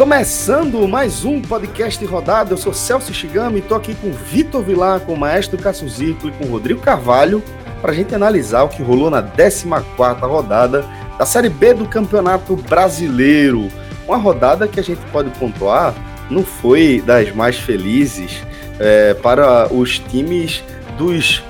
Começando mais um podcast rodada, eu sou Celso Shigami, estou aqui com Vitor Vilar, com o Maestro Cássio Zirco e com Rodrigo Carvalho para a gente analisar o que rolou na 14ª rodada da Série B do Campeonato Brasileiro. Uma rodada que a gente pode pontuar não foi das mais felizes é, para os times dos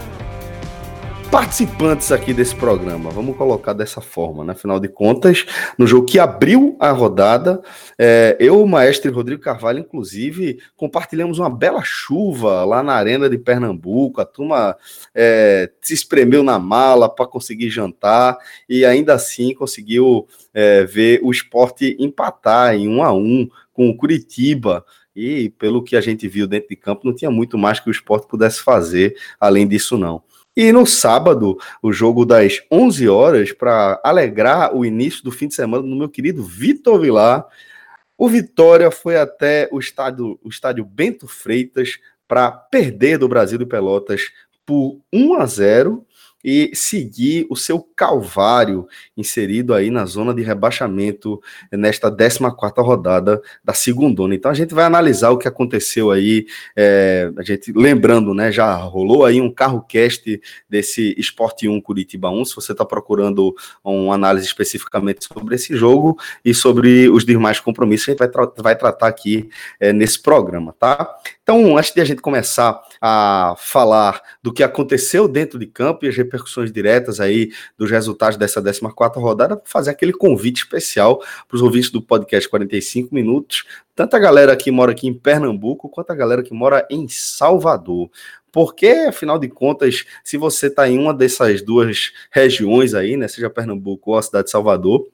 participantes aqui desse programa. Vamos colocar dessa forma, né? Afinal de contas, no jogo que abriu a rodada, é, eu, o maestro Rodrigo Carvalho, inclusive, compartilhamos uma bela chuva lá na Arena de Pernambuco. A turma é, se espremeu na mala para conseguir jantar e ainda assim conseguiu é, ver o esporte empatar em um a um com o Curitiba. E pelo que a gente viu dentro de campo, não tinha muito mais que o esporte pudesse fazer além disso, não. E no sábado, o jogo das 11 horas, para alegrar o início do fim de semana do meu querido Vitor Vilar, o Vitória foi até o estádio, o estádio Bento Freitas para perder do Brasil de Pelotas por 1 a 0 e seguir o seu calvário inserido aí na zona de rebaixamento nesta 14 rodada da segunda. Então a gente vai analisar o que aconteceu aí, é, a gente lembrando, né, já rolou aí um carro cast desse Esporte 1 Curitiba 1, se você está procurando uma análise especificamente sobre esse jogo e sobre os demais compromissos, a gente vai, tra vai tratar aqui é, nesse programa, tá? Então, antes de a gente começar a falar do que aconteceu dentro de campo e as repercussões diretas aí dos resultados dessa 14 rodada, fazer aquele convite especial para os ouvintes do podcast 45 minutos, tanto a galera que mora aqui em Pernambuco quanto a galera que mora em Salvador. Porque, afinal de contas, se você está em uma dessas duas regiões aí, né, seja Pernambuco ou a cidade de Salvador,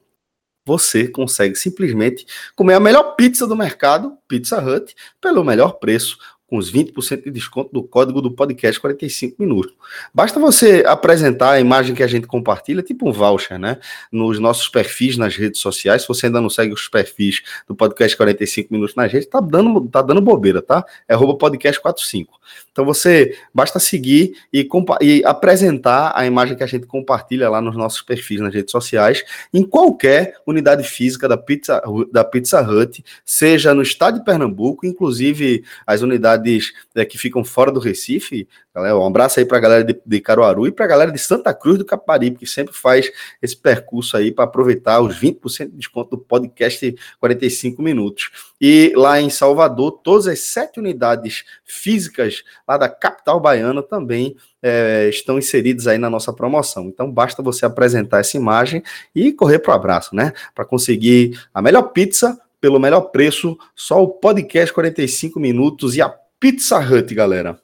você consegue simplesmente comer a melhor pizza do mercado, Pizza Hut, pelo melhor preço, com os 20% de desconto do código do podcast 45 minutos. Basta você apresentar a imagem que a gente compartilha, tipo um voucher, né? Nos nossos perfis nas redes sociais. Se você ainda não segue os perfis do podcast 45 minutos nas redes, tá dando, tá dando bobeira, tá? É podcast 45. Então você basta seguir e, e apresentar a imagem que a gente compartilha lá nos nossos perfis nas redes sociais, em qualquer unidade física da Pizza, da Pizza Hut, seja no estado de Pernambuco, inclusive as unidades cidades é, que ficam fora do Recife. Galera, um abraço aí para a galera de, de, Caruaru e para a galera de Santa Cruz do Caparibe, que sempre faz esse percurso aí para aproveitar os 20% de desconto do podcast 45 minutos. E lá em Salvador, todas as sete unidades físicas lá da capital baiana também é, estão inseridos aí na nossa promoção. Então basta você apresentar essa imagem e correr para o abraço, né? Para conseguir a melhor pizza pelo melhor preço, só o podcast 45 minutos e a Pizza Hut, galera.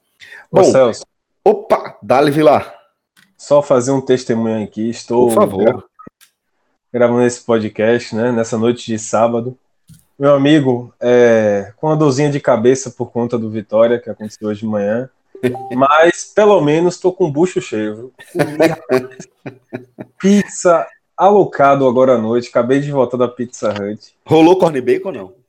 Bom, Ô, Celso. Opa, Dali Vilar. Só fazer um testemunho aqui. Estou Por favor. gravando esse podcast, né? Nessa noite de sábado. Meu amigo, é, com uma dorzinha de cabeça por conta do Vitória, que aconteceu hoje de manhã. Mas pelo menos estou com o bucho cheio. Pizza alocado agora à noite. Acabei de voltar da Pizza Hut. Rolou corn bacon ou não?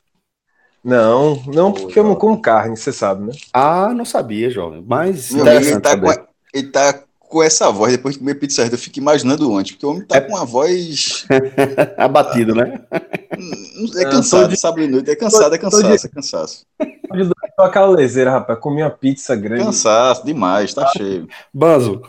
Não, não, porque eu não como carne, você sabe, né? Ah, não sabia, jovem. Mas Meu amigo, ele, tá com, ele tá com essa voz depois de comer pizza. Eu fico imaginando antes, porque o homem tá é... com uma voz. Abatido, né? É cansado, de... sábado noite. É cansado, é cansaço, de... é cansaço. aquela lezeira, rapaz. Comi uma pizza grande. Cansaço, demais, tá cheio. Banzo.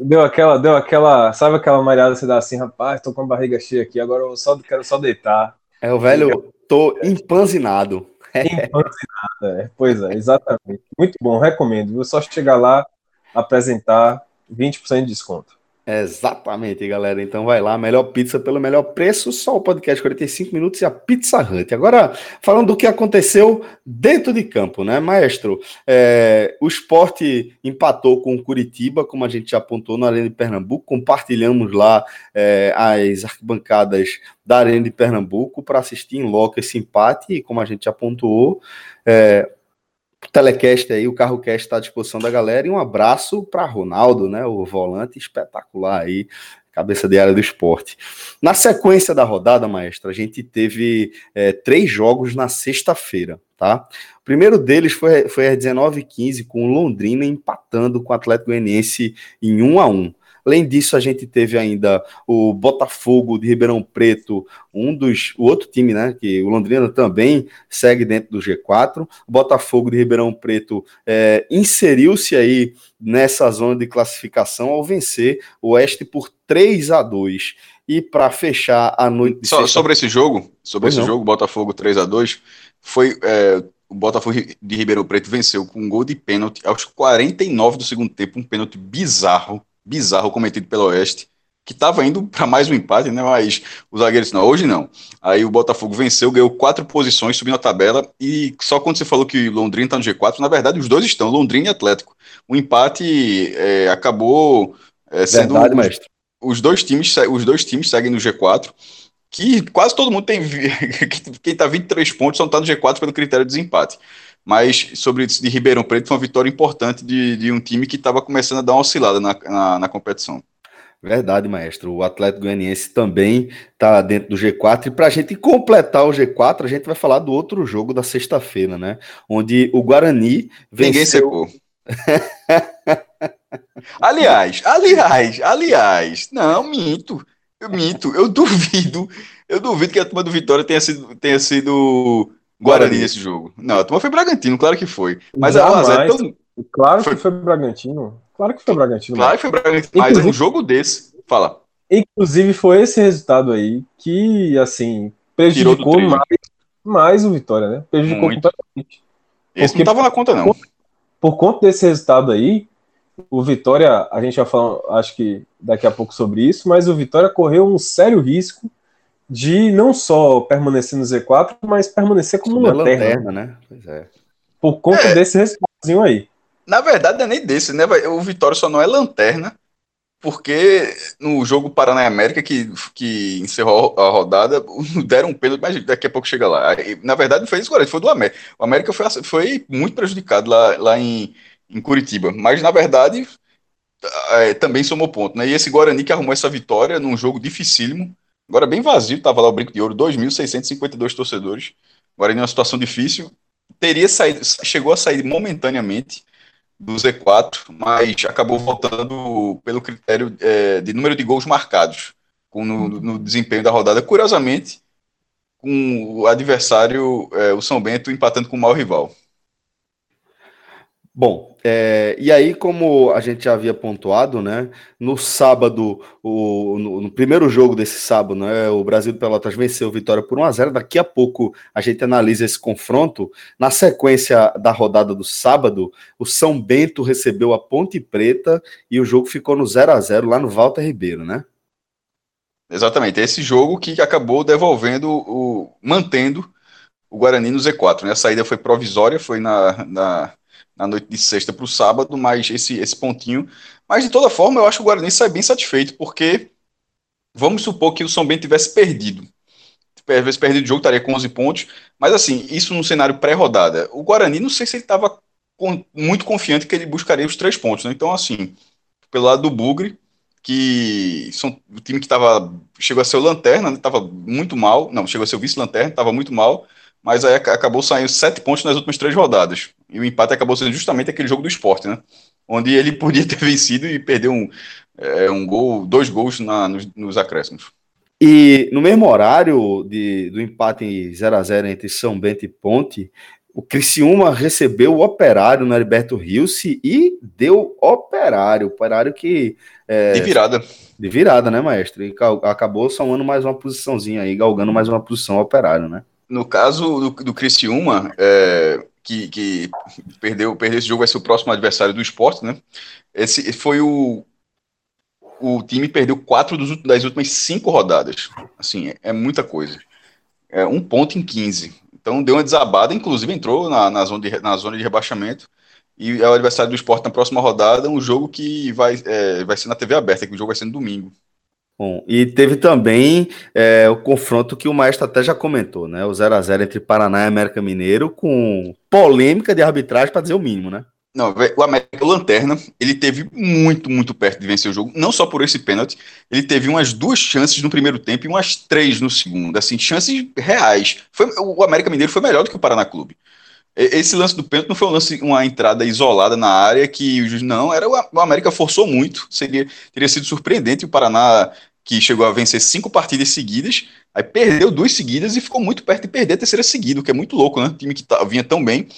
Deu aquela, deu aquela, sabe aquela mareada você dá assim, rapaz, tô com a barriga cheia aqui, agora eu só quero só deitar. É o velho, tô empanzinado. Empanzinado, é. Pois é, exatamente. Muito bom, recomendo. Vou só chegar lá, apresentar 20% de desconto. Exatamente, galera. Então vai lá, melhor pizza pelo melhor preço, só o podcast 45 minutos e a Pizza Hut. Agora, falando do que aconteceu dentro de campo, né, maestro? É, o esporte empatou com o Curitiba, como a gente já apontou na Arena de Pernambuco, compartilhamos lá é, as arquibancadas da Arena de Pernambuco para assistir em loco esse empate, e como a gente já apontou, é, telecast aí, o carro cast está à disposição da galera. E um abraço para Ronaldo, né? O volante espetacular aí, cabeça de área do esporte. Na sequência da rodada, maestra, a gente teve é, três jogos na sexta-feira, tá? O primeiro deles foi, foi às 19h15, com o Londrina empatando com o Atlético Goianiense em 1 a 1 Além disso, a gente teve ainda o Botafogo de Ribeirão Preto, um dos. O outro time, né? Que o Londrina também segue dentro do G4. O Botafogo de Ribeirão Preto é, inseriu-se aí nessa zona de classificação ao vencer o Oeste por 3 a 2 E para fechar a noite. So, sobre esse jogo, sobre pois esse não. jogo, Botafogo 3 a 2 foi. É, o Botafogo de Ribeirão Preto venceu com um gol de pênalti aos 49 do segundo tempo, um pênalti bizarro bizarro cometido pelo Oeste, que estava indo para mais um empate, né? Mas os zagueiros não, hoje não. Aí o Botafogo venceu, ganhou quatro posições, subindo a tabela. E só quando você falou que Londrina está no G4, na verdade os dois estão, Londrina e Atlético. O empate é, acabou é, sendo. Verdade, mestre. Os dois, times, os dois times seguem no G4 que quase todo mundo tem. Quem está 23 pontos só está no G4 pelo critério de desempate. Mas sobre de Ribeirão Preto foi uma vitória importante de, de um time que estava começando a dar uma oscilada na, na, na, competição. Verdade, maestro. O Atlético Goianiense também está dentro do G4. E para a gente completar o G4, a gente vai falar do outro jogo da sexta-feira, né? Onde o Guarani venceu. Ninguém secou. aliás, aliás, aliás, não, minto. Eu minto. Eu duvido. Eu duvido que a turma do Vitória tenha sido, tenha sido Guarani nesse jogo. Não, a turma foi Bragantino, claro que foi. Mas a é tão... Claro que foi Bragantino. Claro que foi Bragantino. Claro que foi Bragantino. Mas inclusive, um jogo desse. Fala. Inclusive, foi esse resultado aí que, assim, prejudicou mais, mais o Vitória, né? Prejudicou Muito. completamente. Esse Porque, não tava na conta, não. Por, por conta desse resultado aí, o Vitória, a gente vai falar, acho que daqui a pouco sobre isso, mas o Vitória correu um sério risco de não só permanecer no Z4, mas permanecer como Sobre lanterna. lanterna né? Pois é. Por conta é. desse resultado aí. Na verdade, não é nem desse, né? O Vitória só não é lanterna, porque no jogo Paraná América, que, que encerrou a rodada, deram um pênalti, mas daqui a pouco chega lá. Na verdade, foi isso agora, foi do América. O América foi, foi muito prejudicado lá, lá em, em Curitiba, mas na verdade é, também somou ponto, né? E esse Guarani que arrumou essa vitória num jogo dificílimo, Agora bem vazio, tava lá o Brinco de Ouro, 2.652 torcedores. Agora em uma situação difícil, teria saído, chegou a sair momentaneamente do Z4, mas acabou voltando pelo critério é, de número de gols marcados com, no, no, desempenho da rodada. Curiosamente, com o adversário, é, o São Bento, empatando com o mau rival. Bom, é, e aí, como a gente já havia pontuado, né? No sábado, o, no, no, primeiro jogo desse sábado, né? O Brasil de Pelotas venceu Vitória por 1 a 0 Daqui a pouco a gente analisa esse confronto. Na sequência da rodada do sábado, o São Bento recebeu a Ponte Preta e o jogo ficou no 0 a 0 lá no Walter Ribeiro, né? Exatamente, esse jogo que acabou devolvendo o. mantendo o Guarani no Z4. Né? A saída foi provisória, foi na, na na noite de sexta para o sábado, mas esse, esse pontinho. Mas de toda forma, eu acho que o Guarani sai bem satisfeito, porque vamos supor que o São Bento tivesse perdido. Tivesse perdido o jogo, estaria com 11 pontos. Mas assim, isso no cenário pré-rodada. O Guarani, não sei se ele estava muito confiante que ele buscaria os três pontos. Né? Então, assim, pelo lado do Bugre, que são, o time que tava, chegou a ser o lanterna, estava né? muito mal. Não, chegou a ser o vice-lanterna, estava muito mal mas aí acabou saindo sete pontos nas últimas três rodadas. E o empate acabou sendo justamente aquele jogo do esporte, né? Onde ele podia ter vencido e perdeu um, é, um gol, dois gols na, nos, nos, acréscimos. E no mesmo horário de, do empate 0 a 0 entre São Bento e Ponte, o Criciúma recebeu o Operário no Heriberto Rios e deu Operário, Operário que... É, de virada. De virada, né, maestro? E acabou somando mais uma posiçãozinha aí, galgando mais uma posição Operário, né? No caso do, do Criciúma, é, que, que perdeu, perdeu esse jogo, vai ser o próximo adversário do esporte, né? Esse foi o. O time perdeu quatro dos, das últimas cinco rodadas. Assim, é, é muita coisa. É um ponto em 15. Então deu uma desabada, inclusive entrou na, na, zona, de, na zona de rebaixamento. E é o adversário do esporte na próxima rodada, um jogo que vai, é, vai ser na TV aberta, que o jogo vai ser no domingo. Bom, e teve também é, o confronto que o Maestro até já comentou, né? O 0x0 entre Paraná e América Mineiro, com polêmica de arbitragem, para dizer o mínimo, né? Não, o América Lanterna, ele teve muito, muito perto de vencer o jogo, não só por esse pênalti, ele teve umas duas chances no primeiro tempo e umas três no segundo, assim, chances reais. Foi, o América Mineiro foi melhor do que o Paraná Clube. Esse lance do pênalti não foi um lance, uma entrada isolada na área que o juiz não, era o, América forçou muito, seria, teria sido surpreendente o Paraná que chegou a vencer cinco partidas seguidas, aí perdeu duas seguidas e ficou muito perto de perder a terceira seguida, o que é muito louco, né? O time que tá, vinha tão bem.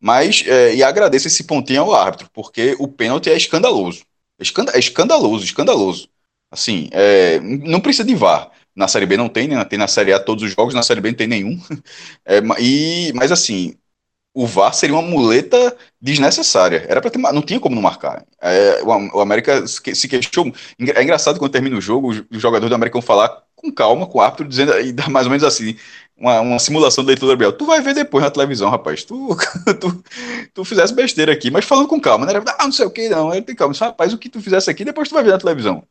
Mas, é, e agradeço esse pontinho ao árbitro, porque o pênalti é escandaloso. É, é escandaloso, escandaloso. Assim, é, não precisa de VAR. Na Série B não tem, né? Tem na Série A todos os jogos, na Série B não tem nenhum. É, e, mas assim, o VAR seria uma muleta desnecessária. Era para ter, não tinha como não marcar. É, o, o, América se queixou. É engraçado quando termina o jogo, os jogadores do América vão falar com calma com árbitro, dizendo e dá mais ou menos assim: uma, uma simulação da leitura Gabriel. Tu vai ver depois na televisão, rapaz. Tu, tu, tu fizesse besteira aqui, mas falando com calma, né? Ah, não sei o que, não. Ele tem calma. Disse, rapaz, o que tu fizesse aqui, depois tu vai ver na televisão.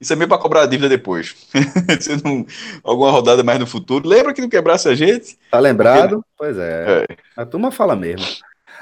Isso é meio para cobrar a dívida depois. Se não, alguma rodada mais no futuro. Lembra que não quebrasse a gente? Tá lembrado? Porque... Pois é. é. A turma fala mesmo.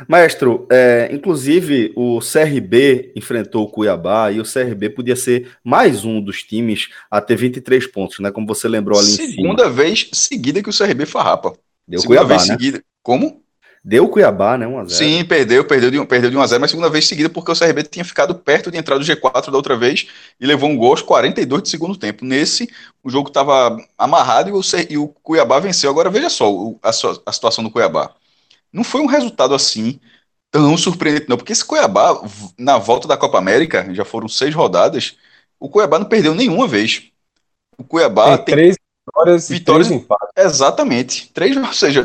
Maestro, é, inclusive o CRB enfrentou o Cuiabá e o CRB podia ser mais um dos times a ter 23 pontos, né? Como você lembrou ali Segunda em cima. Segunda vez seguida que o CRB farrapa. Deu Segunda Cuiabá, vez né? seguida. Como? Deu Cuiabá, né? 1x0. Sim, perdeu, perdeu de, perdeu de 1x0, mas segunda vez seguida porque o CRB tinha ficado perto de entrar do G4 da outra vez e levou um gol aos 42 de segundo tempo. Nesse, o jogo estava amarrado e o, e o, Cuiabá venceu. Agora veja só o, a, a situação do Cuiabá não foi um resultado assim tão surpreendente, não, porque esse Cuiabá, na volta da Copa América, já foram seis rodadas, o Cuiabá não perdeu nenhuma vez. O Cuiabá tem, tem três vitórias, vitórias e empates. Exatamente. Três, ou seja,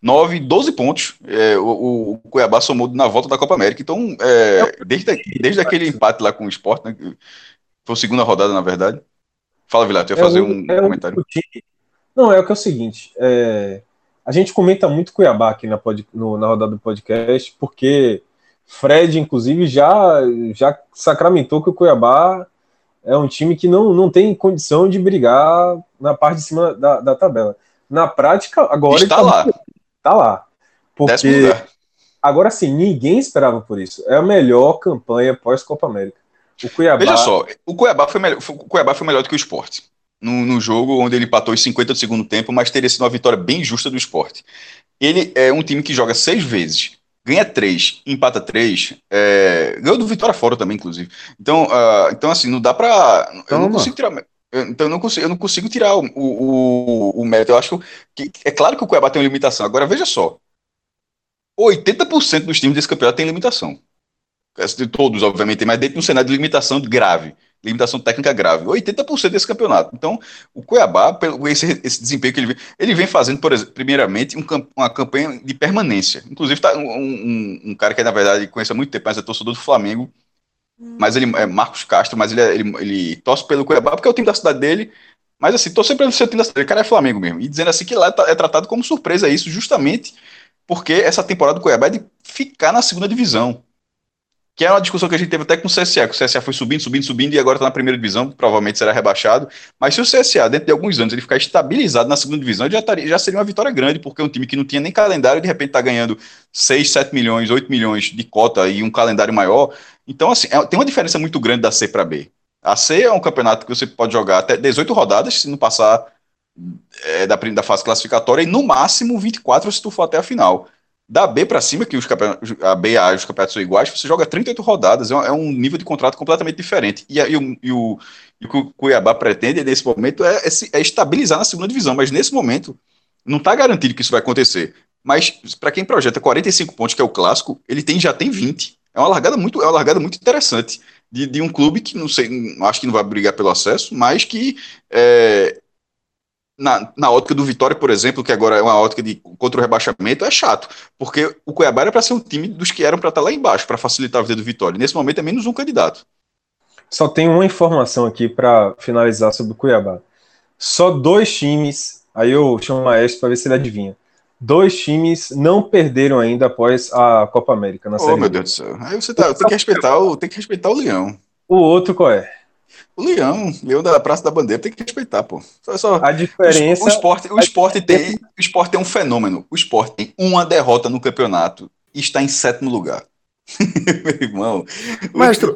nove, doze pontos é, o, o, Cuiabá somou na volta da Copa América. Então, é, desde, desde aquele empate lá com o Sport, né, foi a segunda rodada, na verdade. Fala, Vilar, tu ia é fazer um, um é comentário. Não, é o que é o seguinte, é, a gente comenta muito Cuiabá aqui na, pod, no, na rodada do podcast, porque Fred, inclusive, já, já sacramentou que o Cuiabá é um time que não, não tem condição de brigar na parte de cima da, da tabela. Na prática, agora está tá lá. Está lá. Porque agora sim, ninguém esperava por isso. É a melhor campanha pós-Copa América. O Cuiabá. Veja só, o Cuiabá foi melhor, o Cuiabá foi melhor do que o esporte no, no jogo onde ele empatou os 50 do segundo tempo, mas teria sido uma vitória bem justa do esporte. Ele é um time que joga seis vezes, ganha três, empata três, é, ganhou do Vitória fora também, inclusive. Então, uh, então assim, não dá pra. Eu não consigo tirar. Então eu não consigo, eu não consigo tirar o, o, o mérito. Eu acho que é claro que o Cuiabá tem uma limitação. Agora veja só. 80% dos times desse campeonato tem limitação. Todos, obviamente, mas dentro de um cenário de limitação grave limitação técnica grave. 80% desse campeonato. Então, o Cuiabá, pelo esse, esse desempenho que ele vem, ele vem fazendo, por exemplo, primeiramente, um, uma campanha de permanência. Inclusive, tá um, um, um, cara que, na verdade, conhece há muito tempo, mas é torcedor do Flamengo, mas ele é Marcos Castro, mas ele, é, ele, ele torce pelo Cuiabá porque é o time da cidade dele. Mas assim, torce pelo seu time da cidade. O cara é Flamengo mesmo. E dizendo assim que lá tá, é tratado como surpresa isso, justamente porque essa temporada do Cuiabá é de ficar na segunda divisão que é uma discussão que a gente teve até com o CSA, que o CSA foi subindo, subindo, subindo e agora está na primeira divisão, provavelmente será rebaixado. Mas se o CSA, dentro de alguns anos, ele ficar estabilizado na segunda divisão, já, taria, já seria uma vitória grande, porque é um time que não tinha nem calendário, de repente está ganhando 6, 7 milhões, 8 milhões de cota e um calendário maior. Então, assim, é, tem uma diferença muito grande da C para B. A C é um campeonato que você pode jogar até 18 rodadas, se não passar é, da, da fase classificatória, e no máximo 24 se tu for até a final. Da B para cima, que os a B e a os campeonatos são iguais, você joga 38 rodadas, é um, é um nível de contrato completamente diferente. E, e, o, e, o, e o que o Cuiabá pretende nesse momento é, é, é estabilizar na segunda divisão, mas nesse momento não está garantido que isso vai acontecer. Mas para quem projeta 45 pontos, que é o clássico, ele tem, já tem 20. É uma largada muito, é uma largada muito interessante de, de um clube que não sei, acho que não vai brigar pelo acesso, mas que é, na, na ótica do Vitória, por exemplo, que agora é uma ótica de contra o rebaixamento, é chato, porque o Cuiabá era para ser um time dos que eram para estar tá lá embaixo, para facilitar a vida do Vitória. Nesse momento é menos um candidato. Só tem uma informação aqui para finalizar sobre o Cuiabá. Só dois times, aí eu chamo o Maestro para ver se ele adivinha. Dois times não perderam ainda após a Copa América na oh, série. Meu Deus do céu. Aí você tá, tem que respeitar o, tem que respeitar o Leão. O outro qual é? O Leão, Leão da Praça da Bandeira, tem que respeitar, pô. Só, só, a diferença. O, o esporte, o esporte tem. O esporte é um fenômeno. O esporte tem uma derrota no campeonato e está em sétimo lugar. Meu irmão. Mestre...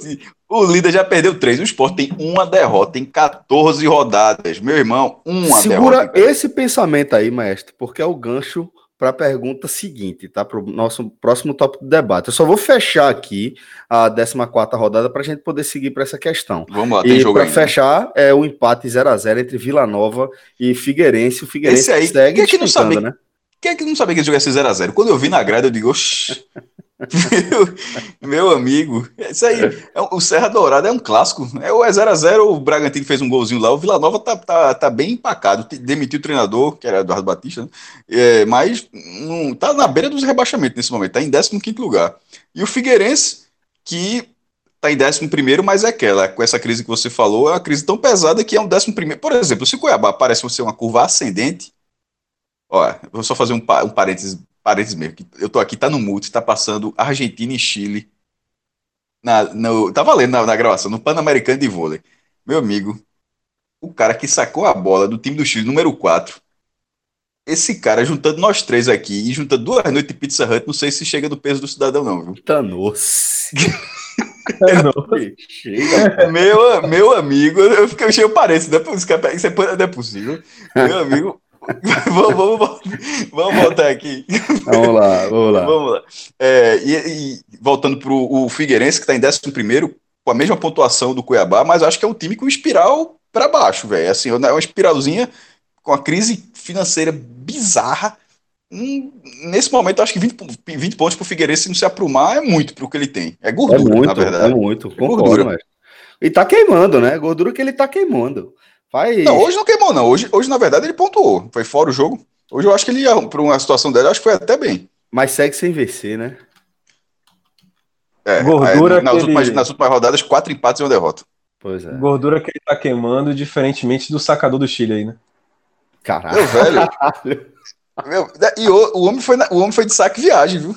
O, o, líder já perdeu três. O esporte tem uma derrota em 14 rodadas. Meu irmão, uma Segura derrota. Segura esse pensamento aí, mestre, porque é o gancho para a pergunta seguinte, tá? Para o nosso próximo tópico de debate. Eu só vou fechar aqui a 14 rodada para a gente poder seguir para essa questão. Vamos lá, tem e jogo Para fechar, é o empate 0 a 0 entre Vila Nova e Figueirense. O Figueirense Esse aí, segue quem é que não sabe, né? Quem é que não sabia que esse jogo ia ser 0x0? Quando eu vi na grade, eu digo, meu, meu, amigo, isso aí, é, o Serra Dourada é um clássico. É o 0x0, o Bragantino fez um golzinho lá, o Vila Nova tá, tá, tá bem empacado. Demitiu o treinador, que era Eduardo Batista, né? é, mas não, tá na beira dos rebaixamentos nesse momento, tá em 15 lugar. E o Figueirense, que tá em 11, mas é aquela, com essa crise que você falou, é uma crise tão pesada que é um 11. Por exemplo, se o Cuiabá parece ser uma curva ascendente, ó, vou só fazer um, um parênteses parênteses mesmo, que eu tô aqui, tá no mute, tá passando Argentina e Chile. Na, no, tá valendo na, na gravação, no Pan-Americano de vôlei. Meu amigo, o cara que sacou a bola do time do Chile, número 4. Esse cara, juntando nós três aqui e juntando duas noites de Pizza Hut, não sei se chega do peso do cidadão, não, viu? Tanos. meu, meu amigo, eu fiquei cheio parente, não é, isso é, não é possível. Meu amigo, vamos, vamos, vamos, voltar aqui. Vamos lá, vamos lá. Vamos lá. É, e, e, voltando para o Figueirense, que está em 11 com a mesma pontuação do Cuiabá, mas acho que é um time com espiral para baixo, velho. Assim, é uma espiralzinha com a crise financeira bizarra. Hum, nesse momento, acho que 20, 20 pontos para o Figueirense não se aprumar é muito para o que ele tem. É gordura, é muito, na verdade. É muito, é gordura. Mas... E tá queimando, né? Gordura que ele tá queimando. Faz... Não, hoje não queimou, não. Hoje, hoje, na verdade, ele pontuou. Foi fora o jogo. Hoje eu acho que ele ia, para uma situação dele, acho que foi até bem. Mas segue sem vencer, né? É, Gordura nas, últimas, ele... nas últimas rodadas, quatro empates e uma derrota. Pois é. Gordura que ele tá queimando, diferentemente do sacador do Chile aí, né? Caralho. Meu velho. Meu, e o, o, homem foi na, o homem foi de saque viagem, viu?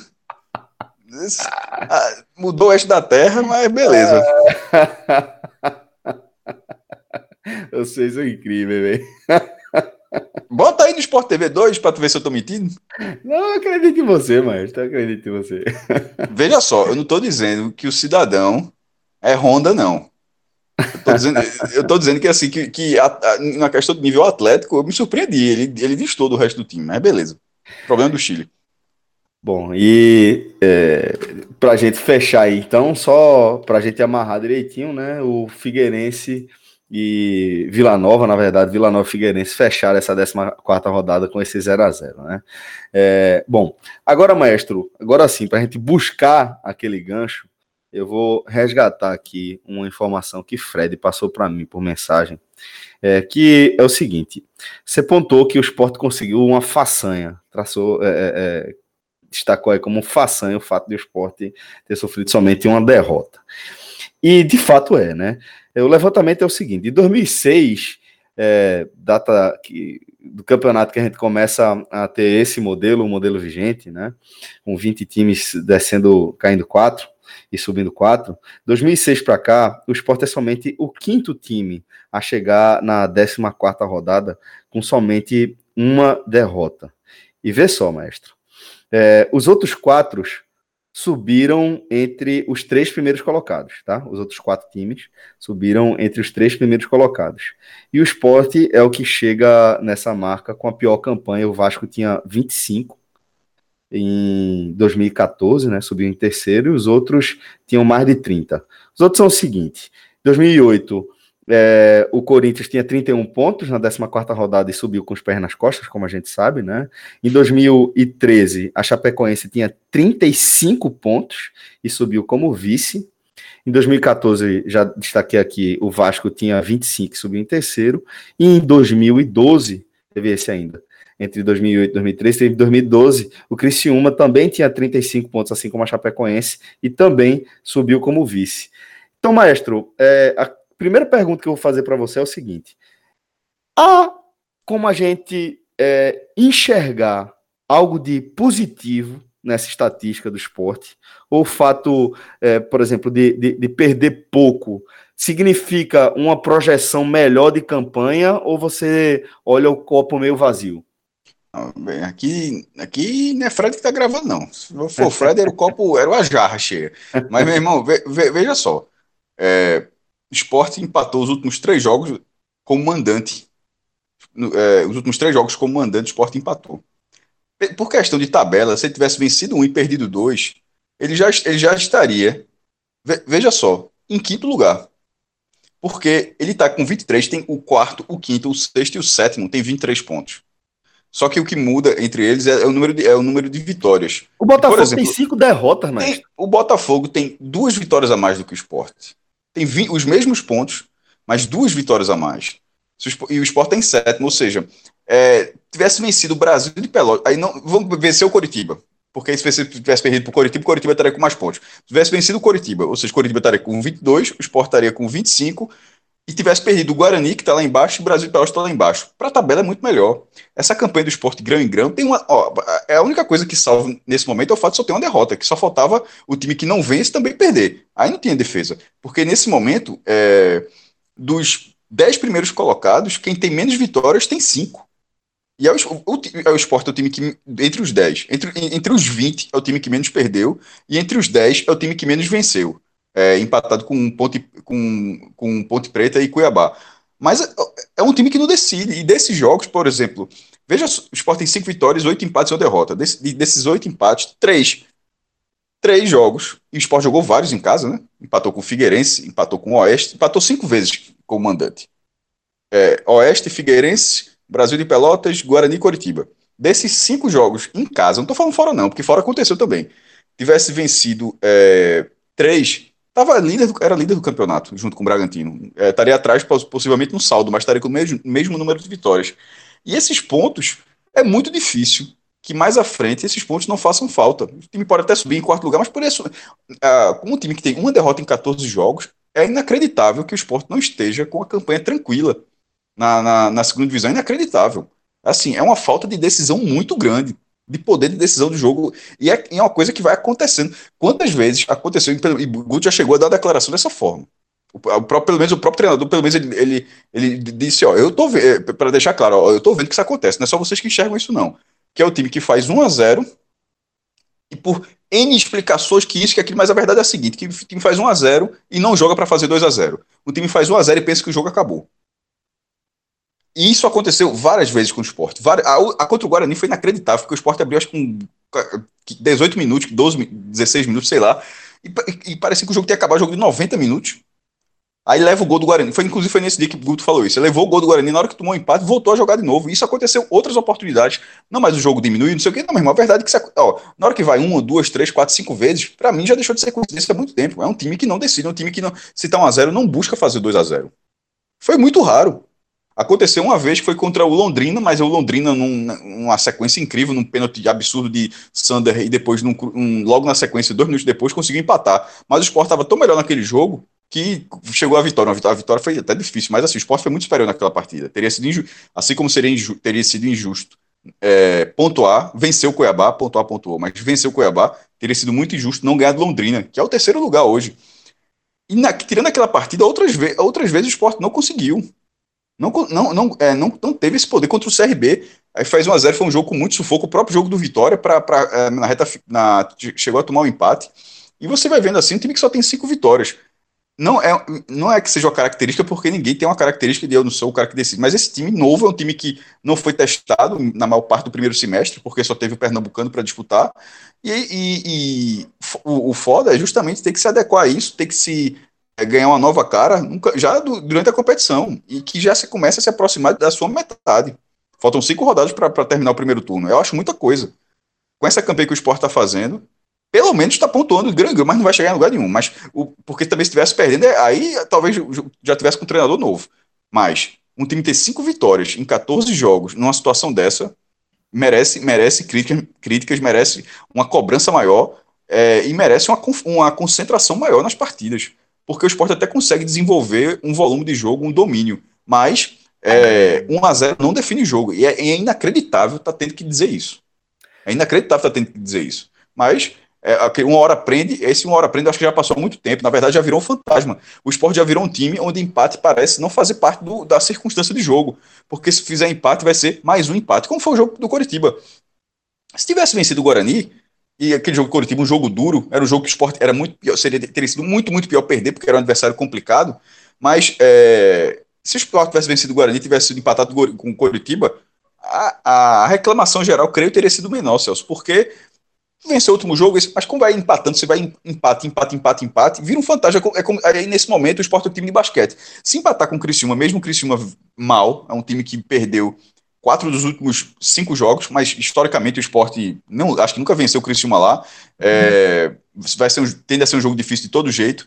Esse, ah, mudou o eixo da terra, mas beleza. Vocês são incríveis, velho. Bota aí no Sport TV 2 pra tu ver se eu tô mentindo. Não, acredito em você, maestro. Acredito em você. Veja só, eu não tô dizendo que o cidadão é Honda, não. Eu tô dizendo, eu tô dizendo que assim, que, que a, a, na questão do nível atlético, eu me surpreendi. Ele, ele distou do resto do time, mas beleza. Problema do Chile. Bom, e é, para a gente fechar aí, então, só para a gente amarrar direitinho, né? O Figueirense e Vila Nova, na verdade, Vila Nova e Figueirense fecharam essa 14 rodada com esse 0 a 0 né? É, bom, agora, maestro, agora sim, para a gente buscar aquele gancho, eu vou resgatar aqui uma informação que Fred passou para mim por mensagem, é, que é o seguinte: você pontou que o esporte conseguiu uma façanha, traçou, é, é, é destacou aí como façanha o fato de o esporte ter sofrido somente uma derrota. E de fato é, né? É, o levantamento é o seguinte: em 2006, é, data que, do campeonato que a gente começa a ter esse modelo, o modelo vigente, né? Com 20 times descendo, caindo 4 e subindo 4. 2006 para cá, o Sport é somente o quinto time a chegar na 14 rodada com somente uma derrota. E vê só, mestre. É, os outros quatro subiram entre os três primeiros colocados, tá? Os outros quatro times subiram entre os três primeiros colocados. E o esporte é o que chega nessa marca com a pior campanha. O Vasco tinha 25 em 2014, né? Subiu em terceiro, e os outros tinham mais de 30. Os outros são o seguinte: 2008 é, o Corinthians tinha 31 pontos na 14 rodada e subiu com os pés nas costas, como a gente sabe, né? Em 2013, a Chapecoense tinha 35 pontos e subiu como vice. Em 2014, já destaquei aqui, o Vasco tinha 25 e subiu em terceiro. E em 2012, teve esse ainda. Entre 2008 e 2013, teve 2012, o Criciúma também tinha 35 pontos, assim como a Chapecoense, e também subiu como vice. Então, maestro, é, a primeira pergunta que eu vou fazer para você é o seguinte: há como a gente é, enxergar algo de positivo nessa estatística do esporte? Ou o fato, é, por exemplo, de, de, de, perder pouco significa uma projeção melhor de campanha ou você olha o copo meio vazio? Bem, aqui, aqui não é Fred que tá gravando, não. Se for Fred, era o copo, era uma jarra cheia. Mas, meu irmão, ve, ve, veja só. É, o Sport empatou os últimos três jogos como mandante. É, os últimos três jogos como mandante, o Sport empatou. Por questão de tabela, se ele tivesse vencido um e perdido dois, ele já, ele já estaria, veja só, em quinto lugar. Porque ele está com 23, tem o quarto, o quinto, o sexto e o sétimo, tem 23 pontos. Só que o que muda entre eles é, é o, número de, é o número de vitórias. O Botafogo exemplo, tem cinco derrotas, mas. o Botafogo tem duas vitórias a mais do que o Sport. Tem 20, os mesmos pontos, mas duas vitórias a mais. E o Sport tem sétimo, ou seja, é, tivesse vencido o Brasil de Pelotas, aí não, vamos vencer o Coritiba. Porque se tivesse perdido para o Coritiba, o Coritiba estaria com mais pontos. Se tivesse vencido o Coritiba, ou seja, o Coritiba estaria com 22, o Sport estaria com 25 e tivesse perdido o Guarani, que está lá embaixo, e o Brasil de Pelotas está lá embaixo. Para a tabela é muito melhor. Essa campanha do esporte grão em grão tem uma. Ó, é a única coisa que salva nesse momento é o fato de só ter uma derrota, que só faltava o time que não vence também perder. Aí não tinha defesa. Porque nesse momento, é, dos 10 primeiros colocados, quem tem menos vitórias tem 5. E é o, o, é o esporte é o time que, entre os 10, entre, entre os 20, é o time que menos perdeu, e entre os 10 é o time que menos venceu é, empatado com Ponte, com, com Ponte Preta e Cuiabá. Mas é, é, um time que não decide. E desses jogos, por exemplo, veja, o Sport tem cinco vitórias, oito empates uma derrota. Desse, desses oito empates, três. Três jogos. E o Sport jogou vários em casa, né? Empatou com o Figueirense, empatou com o Oeste, empatou cinco vezes com o mandante. É, Oeste, Figueirense, Brasil de Pelotas, Guarani e Coritiba. Desses cinco jogos em casa, não estou falando fora não, porque fora aconteceu também. Tivesse vencido é, três, Tava líder era líder do campeonato, junto com o Bragantino. É, estaria atrás, possivelmente, no saldo, mas estaria com o mesmo, mesmo número de vitórias. E esses pontos é muito difícil que mais à frente esses pontos não façam falta. O time pode até subir em quarto lugar, mas por isso, uh, como um time que tem uma derrota em 14 jogos, é inacreditável que o esporte não esteja com a campanha tranquila na, na, na segunda divisão. É inacreditável. Assim, é uma falta de decisão muito grande de poder de decisão do jogo. E é, é uma coisa que vai acontecendo. Quantas vezes aconteceu, e Guto já chegou a dar declaração dessa forma. O, próprio, pelo menos o próprio treinador, pelo menos ele, ele, ele disse, ó, eu tô vendo, para deixar claro, ó, eu tô vendo que isso acontece, não é só vocês que enxergam isso não. Que é o time que faz 1 a 0 e por N explicações que isso, que aquilo, mas a verdade é a seguinte, que o time faz 1 a 0 e não joga para fazer 2 a 0 O time faz 1 a 0 e pensa que o jogo acabou. E isso aconteceu várias vezes com o esporte. A, contra o Guarani foi inacreditável, porque o esporte abriu acho que com 18 minutos, 12, 16 minutos, sei lá. E, e parecia que o jogo tinha acabado o jogo de 90 minutos. Aí leva o gol do Guarani. Foi, inclusive foi nesse dia que o Guto falou isso. Ele levou o gol do Guarani, na hora que tomou o um empate, voltou a jogar de novo. Isso aconteceu outras oportunidades. Não, mas o jogo diminuiu, não sei o quê. Não, mas a verdade é que ó, na hora que vai uma, duas, três, quatro, cinco vezes, para mim já deixou de ser coincidência há muito tempo. É um time que não decide, é um time que não, se tá 1 a 0 não busca fazer 2 a 0 Foi muito raro. Aconteceu uma vez que foi contra o Londrina, mas o Londrina num, numa sequência incrível, num pênalti absurdo de Sander e depois, num, um, logo na sequência, dois minutos depois, conseguiu empatar. Mas o Sport estava tão melhor naquele jogo que chegou à vitória. A vitória, foi até difícil, mas assim, o Sport foi muito superior naquela partida. Teria sido assim como seria teria sido injusto é, pontuar, venceu o Cuiabá, pontuar, pontuou, mas venceu o Cuiabá, teria sido muito injusto não ganhar do Londrina, que é o terceiro lugar hoje. E na, tirando aquela partida, outras, ve outras vezes o Sport não conseguiu. Não, não, não, é, não, não teve esse poder contra o CRB. Aí faz 1x0, foi um jogo com muito sufoco. O próprio jogo do Vitória pra, pra, é, na reta na, chegou a tomar um empate. E você vai vendo assim, um time que só tem cinco vitórias. Não é, não é que seja uma característica, porque ninguém tem uma característica de eu não sou o cara que decide. Mas esse time novo é um time que não foi testado na maior parte do primeiro semestre, porque só teve o Pernambucano para disputar. E, e, e o, o, foda é justamente ter que se adequar a isso, ter que se ganhar uma nova cara nunca, já do, durante a competição e que já se começa a se aproximar da sua metade. Faltam cinco rodadas para terminar o primeiro turno. Eu acho muita coisa. Com essa campanha que o esporte está fazendo, pelo menos está pontuando grande, mas não vai chegar em lugar nenhum. Mas o, porque também se estivesse perdendo, é, aí talvez já tivesse com um treinador novo. Mas um time ter cinco vitórias em 14 jogos numa situação dessa merece, merece críticas, críticas merece uma cobrança maior é, e merece uma, uma concentração maior nas partidas porque o esporte até consegue desenvolver um volume de jogo, um domínio, mas é, 1 a 0 não define jogo, e é, é inacreditável estar tá tendo que dizer isso. É inacreditável estar tá tendo que dizer isso. Mas É, uma hora prende, esse uma hora prende, acho que já passou muito tempo. Na verdade, já virou um fantasma. O esporte já virou um time onde empate parece não fazer parte do, da circunstância de jogo. Porque se fizer empate, vai ser mais um empate, como foi o jogo do Coritiba. Se tivesse vencido o Guarani, e aquele jogo Coritiba, um jogo duro, era um jogo que o esporte era muito pior, seria, teria sido muito, muito pior perder, porque era um adversário complicado. Mas é, se o esporte tivesse vencido o Guarani tivesse sido empatado com o Coritiba, a, a reclamação geral, creio, teria sido menor, Celso, porque venceu o último jogo, mas como vai empatando, você vai empate, empate, empate, empate, vira um fantasma. É como, aí nesse momento o esporte é um time de basquete. Se empatar com o Criciúma, mesmo o Criciúma mal, é um time que perdeu quatro dos últimos cinco jogos, mas historicamente o esporte não, acho que nunca venceu o Criciúma lá. É, vai ser um, tende a ser um jogo difícil de todo jeito.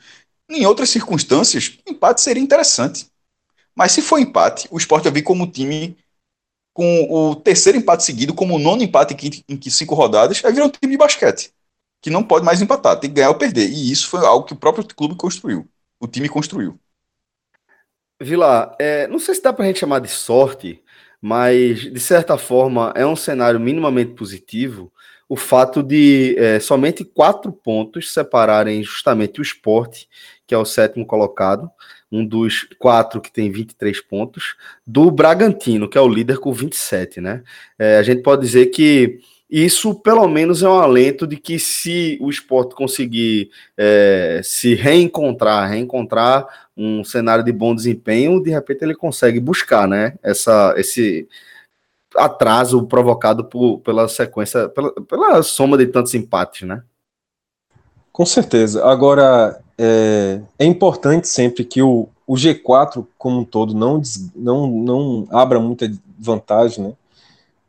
Em outras circunstâncias, empate seria interessante. Mas se for empate, o esporte vai vir como time com o terceiro empate seguido, como o nono empate em, cinco rodadas, aí vira um time de basquete, que não pode mais empatar, tem que ganhar ou perder. E isso foi algo que o próprio clube construiu, o time construiu. Vila, é, não sei se dá para a gente chamar de sorte, mas de certa forma é um cenário minimamente positivo o fato de é, somente quatro pontos separarem justamente o esporte, que é o sétimo colocado, um dos quatro que tem 23 pontos, do Bragantino, que é o líder com 27, né? É, a gente pode dizer que isso pelo menos é um alento de que se o esporte conseguir é, se reencontrar, reencontrar um cenário de bom desempenho, de repente ele consegue buscar, né? Essa, esse atraso provocado por, pela sequência, pela, pela soma de tantos empates, né? Com certeza. Agora, é, é importante sempre que o, o G4 como um todo não, não, não abra muita vantagem né,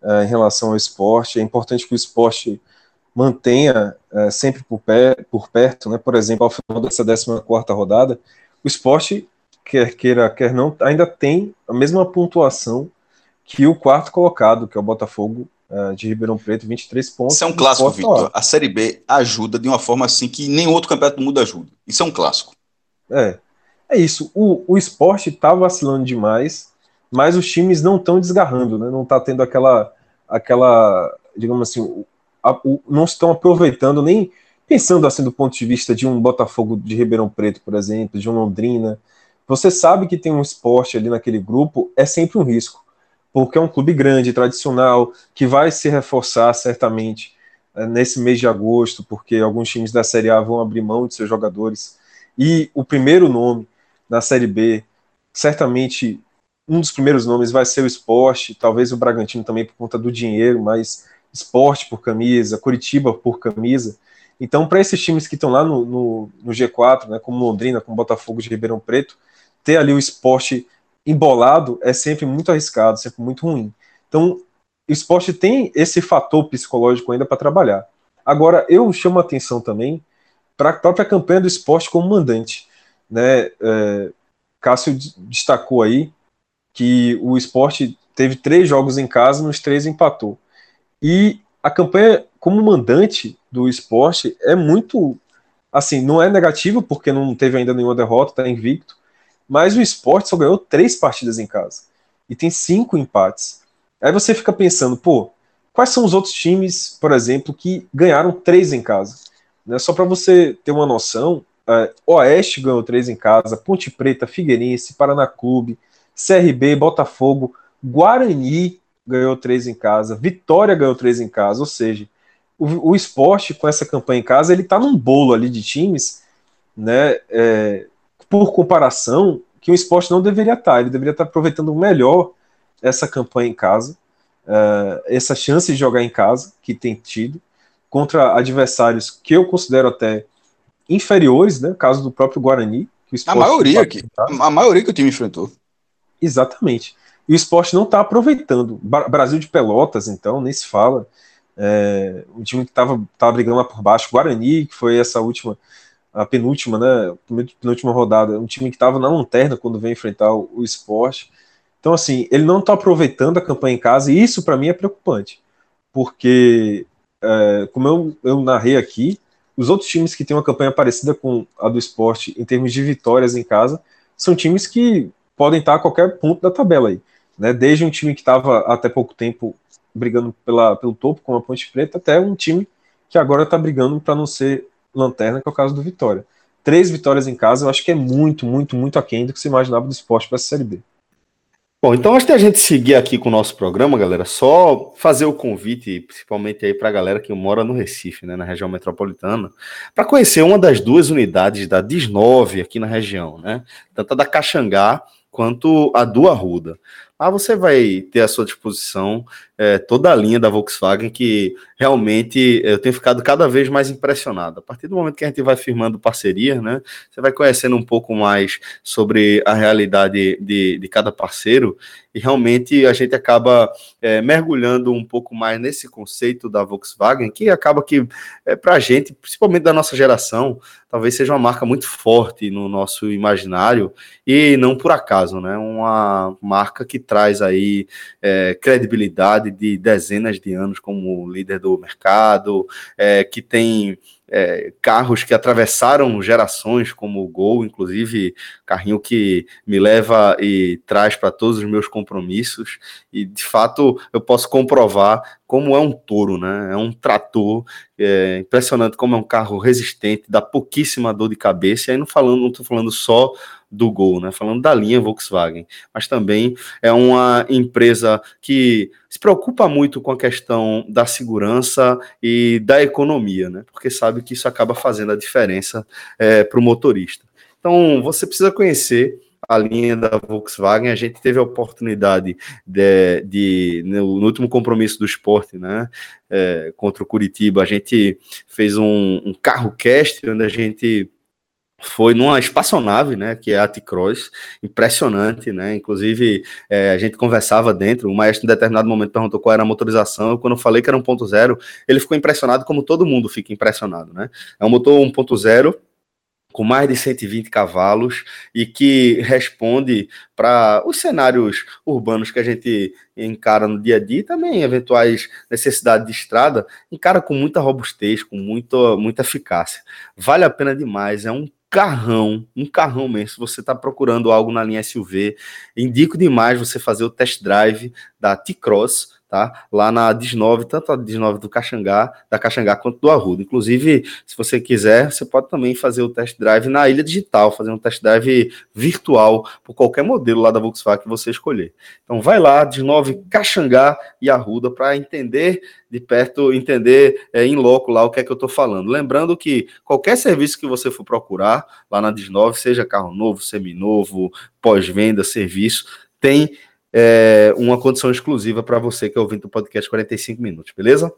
é, em relação ao esporte. É importante que o esporte mantenha é, sempre por, pé, por perto, né? por exemplo, ao final dessa 14 rodada, o esporte, quer queira, quer não, ainda tem a mesma pontuação que o quarto colocado, que é o Botafogo uh, de Ribeirão Preto, 23 pontos. Isso é um clássico, Victor. A Série B ajuda de uma forma assim que nenhum outro campeonato do mundo ajuda. Isso é um clássico. É. É isso. O, o esporte está vacilando demais, mas os times não estão desgarrando, né? Não está tendo aquela, aquela, digamos assim, a, o, não estão aproveitando nem pensando assim do ponto de vista de um Botafogo de Ribeirão Preto, por exemplo, de um Londrina. Você sabe que tem um esporte ali naquele grupo, é sempre um risco porque é um clube grande, tradicional, que vai se reforçar certamente eh, nesse mês de agosto, porque alguns times da Série A vão abrir mão de seus jogadores. E o primeiro nome na Série B, certamente um dos primeiros nomes vai ser o esporte, talvez o Bragantino também por conta do dinheiro, mas esporte por camisa, Curitiba por camisa. Então, para esses times que estão lá no, no, no, G4, né, como Londrina, como Botafogo de Ribeirão Preto, ter ali o esporte embolado é sempre muito arriscado, sempre muito ruim. Então, o esporte tem esse fator psicológico ainda para trabalhar. Agora, eu chamo a atenção também para a própria campanha do esporte como mandante. Né? É, Cássio destacou aí que o esporte teve três jogos em casa, nos três empatou. E a campanha como mandante do esporte é muito. Assim, não é negativa, porque não teve ainda nenhuma derrota, está invicto, mas o esporte só ganhou três partidas em casa. E tem cinco empates. Aí você fica pensando, pô, quais são os outros times, por exemplo, que ganharam três em casa? Né, só para você ter uma noção, é, Oeste ganhou três em casa, Ponte Preta, Figueirense, Paraná Clube, CRB, Botafogo, Guarani ganhou três em casa, Vitória ganhou três em casa, ou seja, o, o esporte com essa campanha em casa, ele tá num bolo ali de times, né, é, por comparação, que o esporte não deveria estar. Ele deveria estar aproveitando melhor essa campanha em casa, uh, essa chance de jogar em casa que tem tido, contra adversários que eu considero até inferiores, né? Caso do próprio Guarani. a maioria que a maioria que o time enfrentou. Exatamente. E o esporte não está aproveitando. Brasil de Pelotas, então, nem se fala. É, o time que estava brigando lá por baixo, Guarani, que foi essa última a penúltima, né, penúltima rodada, um time que estava na lanterna quando veio enfrentar o, o esporte. Então, assim, ele não está aproveitando a campanha em casa, e isso para mim é preocupante, porque, é, como eu, eu narrei aqui, os outros times que têm uma campanha parecida com a do esporte em termos de vitórias em casa são times que podem estar a qualquer ponto da tabela aí. Né? Desde um time que estava até pouco tempo brigando pela, pelo topo, como a Ponte Preta, até um time que agora está brigando para não ser lanterna, que é o caso do Vitória. Três vitórias em casa, eu acho que é muito, muito, muito aquém do que se imaginava do esporte para essa Série B. Bom, então antes da gente seguir aqui com o nosso programa, galera, só fazer o convite, principalmente aí para a galera que mora no Recife, né, na região metropolitana, para conhecer uma das duas unidades da DIS9 aqui na região, né, tanto a da Caxangá quanto a do Arruda. Lá você vai ter à sua disposição é, toda a linha da Volkswagen que realmente eu tenho ficado cada vez mais impressionado. A partir do momento que a gente vai firmando parceria, né, você vai conhecendo um pouco mais sobre a realidade de, de cada parceiro e realmente a gente acaba é, mergulhando um pouco mais nesse conceito da Volkswagen, que acaba que, é, para a gente, principalmente da nossa geração, talvez seja uma marca muito forte no nosso imaginário e não por acaso, né? Uma marca que traz aí é, credibilidade de dezenas de anos como líder do mercado, é, que tem é, carros que atravessaram gerações, como o Gol, inclusive carrinho que me leva e traz para todos os meus compromissos, e de fato eu posso comprovar como é um touro, né? É um trator, é impressionante como é um carro resistente, dá pouquíssima dor de cabeça, e aí não falando, não estou falando só do Gol, né? Falando da linha Volkswagen, mas também é uma empresa que se preocupa muito com a questão da segurança e da economia, né? Porque sabe que isso acaba fazendo a diferença é, para o motorista. Então, você precisa conhecer a linha da Volkswagen, a gente teve a oportunidade de, de no, no, último compromisso do esporte, né, é, contra o Curitiba, a gente fez um, um carro cast, onde a gente foi numa espaçonave, né, que é a T-Cross, impressionante, né, inclusive é, a gente conversava dentro, o maestro em determinado momento perguntou qual era a motorização, quando eu falei que era 1.0, ele ficou impressionado como todo mundo fica impressionado, né, é um motor 1.0, com mais de 120 cavalos e que responde para os cenários urbanos que a gente encara no dia a dia e também eventuais necessidades de estrada, encara com muita robustez, com muita, muita eficácia. Vale a pena demais, é um carrão, um carrão mesmo. Se você está procurando algo na linha SUV, indico demais você fazer o test drive da T-Cross, tá? Lá na 19, tanto a 19 do Caxangá, da Caxangá quanto do Arruda. Inclusive, se você quiser, você pode também fazer o test drive na Ilha Digital, fazer um test drive virtual por qualquer modelo lá da Volkswagen que você escolher. Então vai lá, 19 Caxangá e Arruda para entender de perto, entender é, em loco lá o que é que eu estou falando. Lembrando que qualquer serviço que você for procurar lá na 19, seja carro novo, seminovo, pós-venda, serviço, tem é, uma condição exclusiva para você que é ouvinte do podcast 45 minutos, beleza?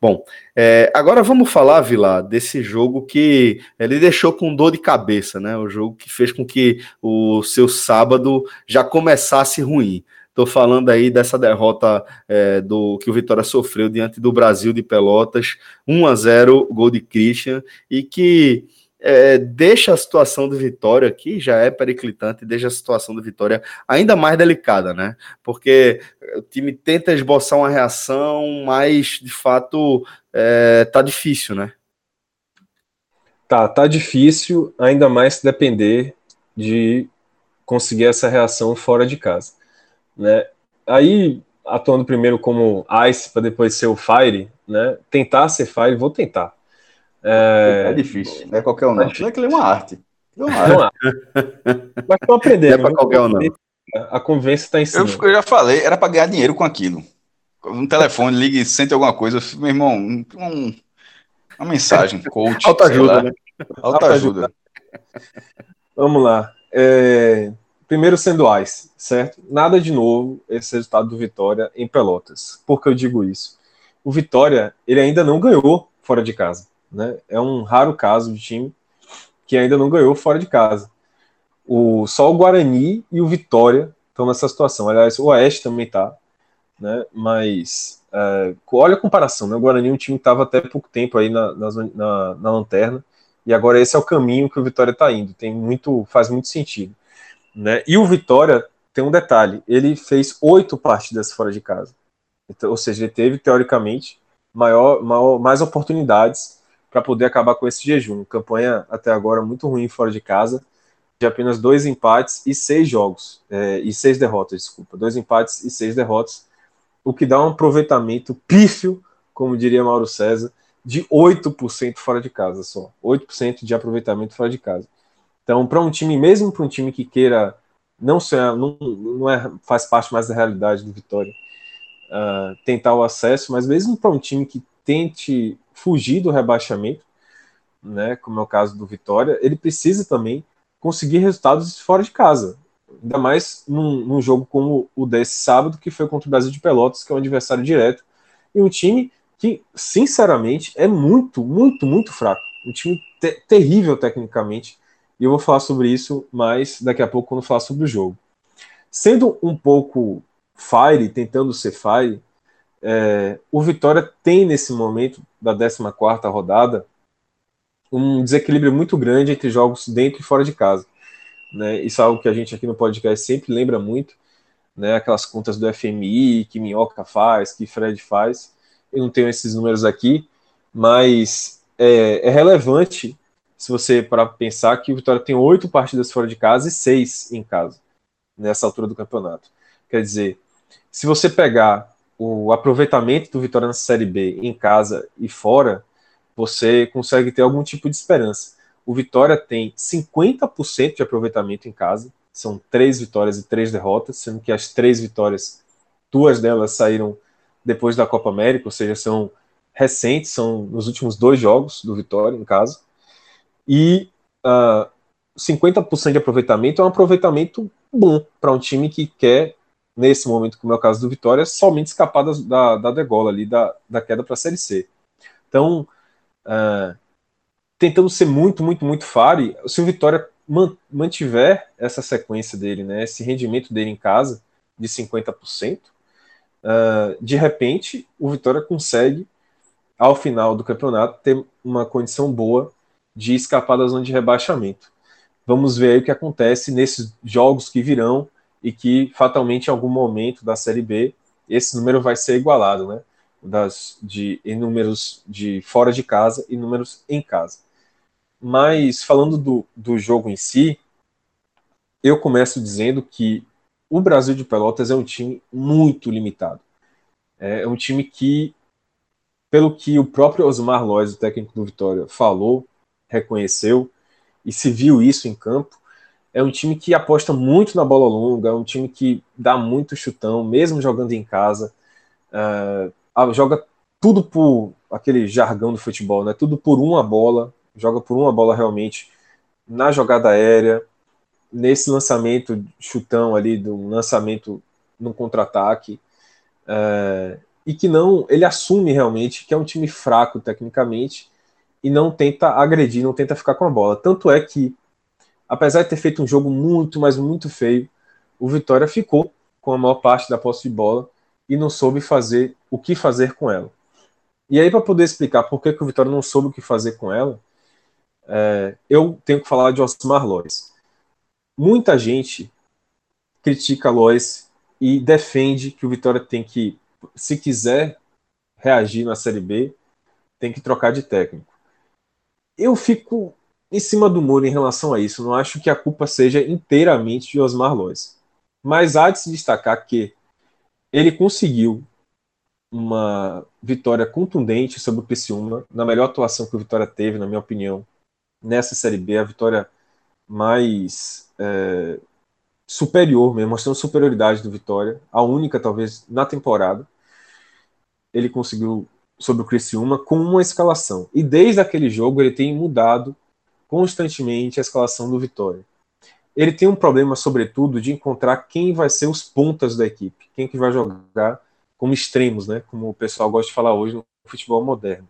Bom, é, agora vamos falar, Vila, desse jogo que ele deixou com dor de cabeça, né? O jogo que fez com que o seu sábado já começasse ruim. Estou falando aí dessa derrota é, do que o Vitória sofreu diante do Brasil de Pelotas, 1 a 0 gol de Christian, e que é, deixa a situação do Vitória, que já é periclitante, deixa a situação do Vitória ainda mais delicada, né? Porque o time tenta esboçar uma reação, mas de fato é, tá difícil, né? Tá, tá difícil, ainda mais se depender de conseguir essa reação fora de casa, né? Aí, atuando primeiro como Ice para depois ser o Fire, né? Tentar ser Fire, vou tentar é, é difícil, não é qualquer um, não. Não é que ele é uma arte. É uma arte. Mas estou aprendendo. Não é para qualquer um, não. A convivência está ensinando. Eu, eu já falei, era para ganhar dinheiro com aquilo. Um telefone, ligue, sente alguma coisa, meu irmão, um, um, uma mensagem, coach. Alta ajuda, né? Alta, ajuda. Vamos lá. É, primeiro sendo Ice, certo? Nada de novo esse resultado do Vitória em Pelotas. Por que eu digo isso? O Vitória, ele ainda não ganhou fora de casa. Né? É um raro caso de time que ainda não ganhou fora de casa. O, só o Guarani e o Vitória estão nessa situação. Aliás, o Oeste também está. Né? Mas é, olha a comparação. Né? O Guarani é um time que estava até pouco tempo aí na, na, na, lanterna. E agora esse é o caminho que o Vitória está indo. Tem muito, faz muito sentido. Né? E o Vitória tem um detalhe: ele fez oito partidas fora de casa. Então, ou seja, ele teve, teoricamente, maior, maior, mais oportunidades para poder acabar com esse jejum. Campanha até agora muito ruim fora de casa, de apenas dois empates e seis jogos, é, e seis derrotas, desculpa, dois empates e seis derrotas, o que dá um aproveitamento pífio, como diria Mauro César, de 8% fora de casa só. 8% de aproveitamento fora de casa. Então, para um time, mesmo para um time que queira não ser, não, não é, faz parte mais da realidade do Vitória, uh, tentar o acesso, mas mesmo para um time que tente fugir do rebaixamento, né, como é o caso do Vitória, ele precisa também conseguir resultados fora de casa. Ainda mais num, num, jogo como o desse sábado, que foi contra o Brasil de Pelotas, que é um adversário direto, e um time que, sinceramente, é muito, muito, muito fraco. Um time te terrível tecnicamente, e eu vou falar sobre isso mais daqui a pouco quando falar sobre o jogo. Sendo um pouco fire, tentando ser fire, é, o Vitória tem nesse momento da 14 rodada um desequilíbrio muito grande entre jogos dentro e fora de casa. Né? Isso é algo que a gente aqui no podcast sempre lembra muito, né? aquelas contas do FMI que Minhoca faz, que Fred faz. Eu não tenho esses números aqui, mas é, é relevante se você para pensar que o Vitória tem oito partidas fora de casa e seis em casa nessa altura do campeonato. Quer dizer, se você pegar o aproveitamento do Vitória na Série B em casa e fora, você consegue ter algum tipo de esperança. O Vitória tem 50% de aproveitamento em casa, são três vitórias e três derrotas, sendo que as três vitórias, duas delas saíram depois da Copa América, ou seja, são recentes, são nos últimos dois jogos do Vitória em casa. E uh, ah, 50% de aproveitamento é um aproveitamento bom para um time que quer nesse momento, como é o caso do Vitória, somente escapar da, da degola ali, da, da queda para a Série C. Então, uh, tentando ser muito, muito, muito fare, se o Vitória mantiver essa sequência dele, né, esse rendimento dele em casa de 50%, uh, ah, de repente o Vitória consegue, ao final do campeonato, ter uma condição boa de escapar da zona de rebaixamento. Vamos ver aí o que acontece nesses jogos que virão e que fatalmente em algum momento da Série B esse número vai ser igualado, né? Das, de, em números de fora de casa e números em casa. Mas falando do, do jogo em si, eu começo dizendo que o Brasil de Pelotas é um time muito limitado. É um time que, pelo que o próprio Osmar Lois, o técnico do Vitória, falou, reconheceu e se viu isso em campo, é um time que aposta muito na bola longa, é um time que dá muito chutão, mesmo jogando em casa. Uh, joga tudo por aquele jargão do futebol, né? Tudo por uma bola, joga por uma bola realmente na jogada aérea, nesse lançamento chutão ali, do lançamento no contra-ataque. Uh, e que não, ele assume realmente que é um time fraco tecnicamente e não tenta agredir, não tenta ficar com a bola. Tanto é que apesar de ter feito um jogo muito, mas muito feio, o Vitória ficou com a maior parte da posse de bola e não soube fazer o que fazer com ela. E aí, para poder explicar por que, que o Vitória não soube o que fazer com ela, é, eu tenho que falar de Osmar Lois. Muita gente critica Lois e defende que o Vitória tem que, se quiser reagir na Série B, tem que trocar de técnico. Eu fico em cima do muro em relação a isso. Não acho que a culpa seja inteiramente de Osmar Lois. Mas há de se destacar que ele conseguiu uma vitória contundente sobre o Criciúma, na melhor atuação que o Vitória teve, na minha opinião, nessa Série B, a vitória mais é, superior mesmo, mostrando superioridade do Vitória, a única talvez na temporada. Ele conseguiu sobre o Criciúma com uma escalação. E desde aquele jogo ele tem mudado constantemente a escalação do Vitória. Ele tem um problema, sobretudo, de encontrar quem vai ser os pontas da equipe, quem que vai jogar como extremos, né? Como o pessoal gosta de falar hoje no futebol moderno.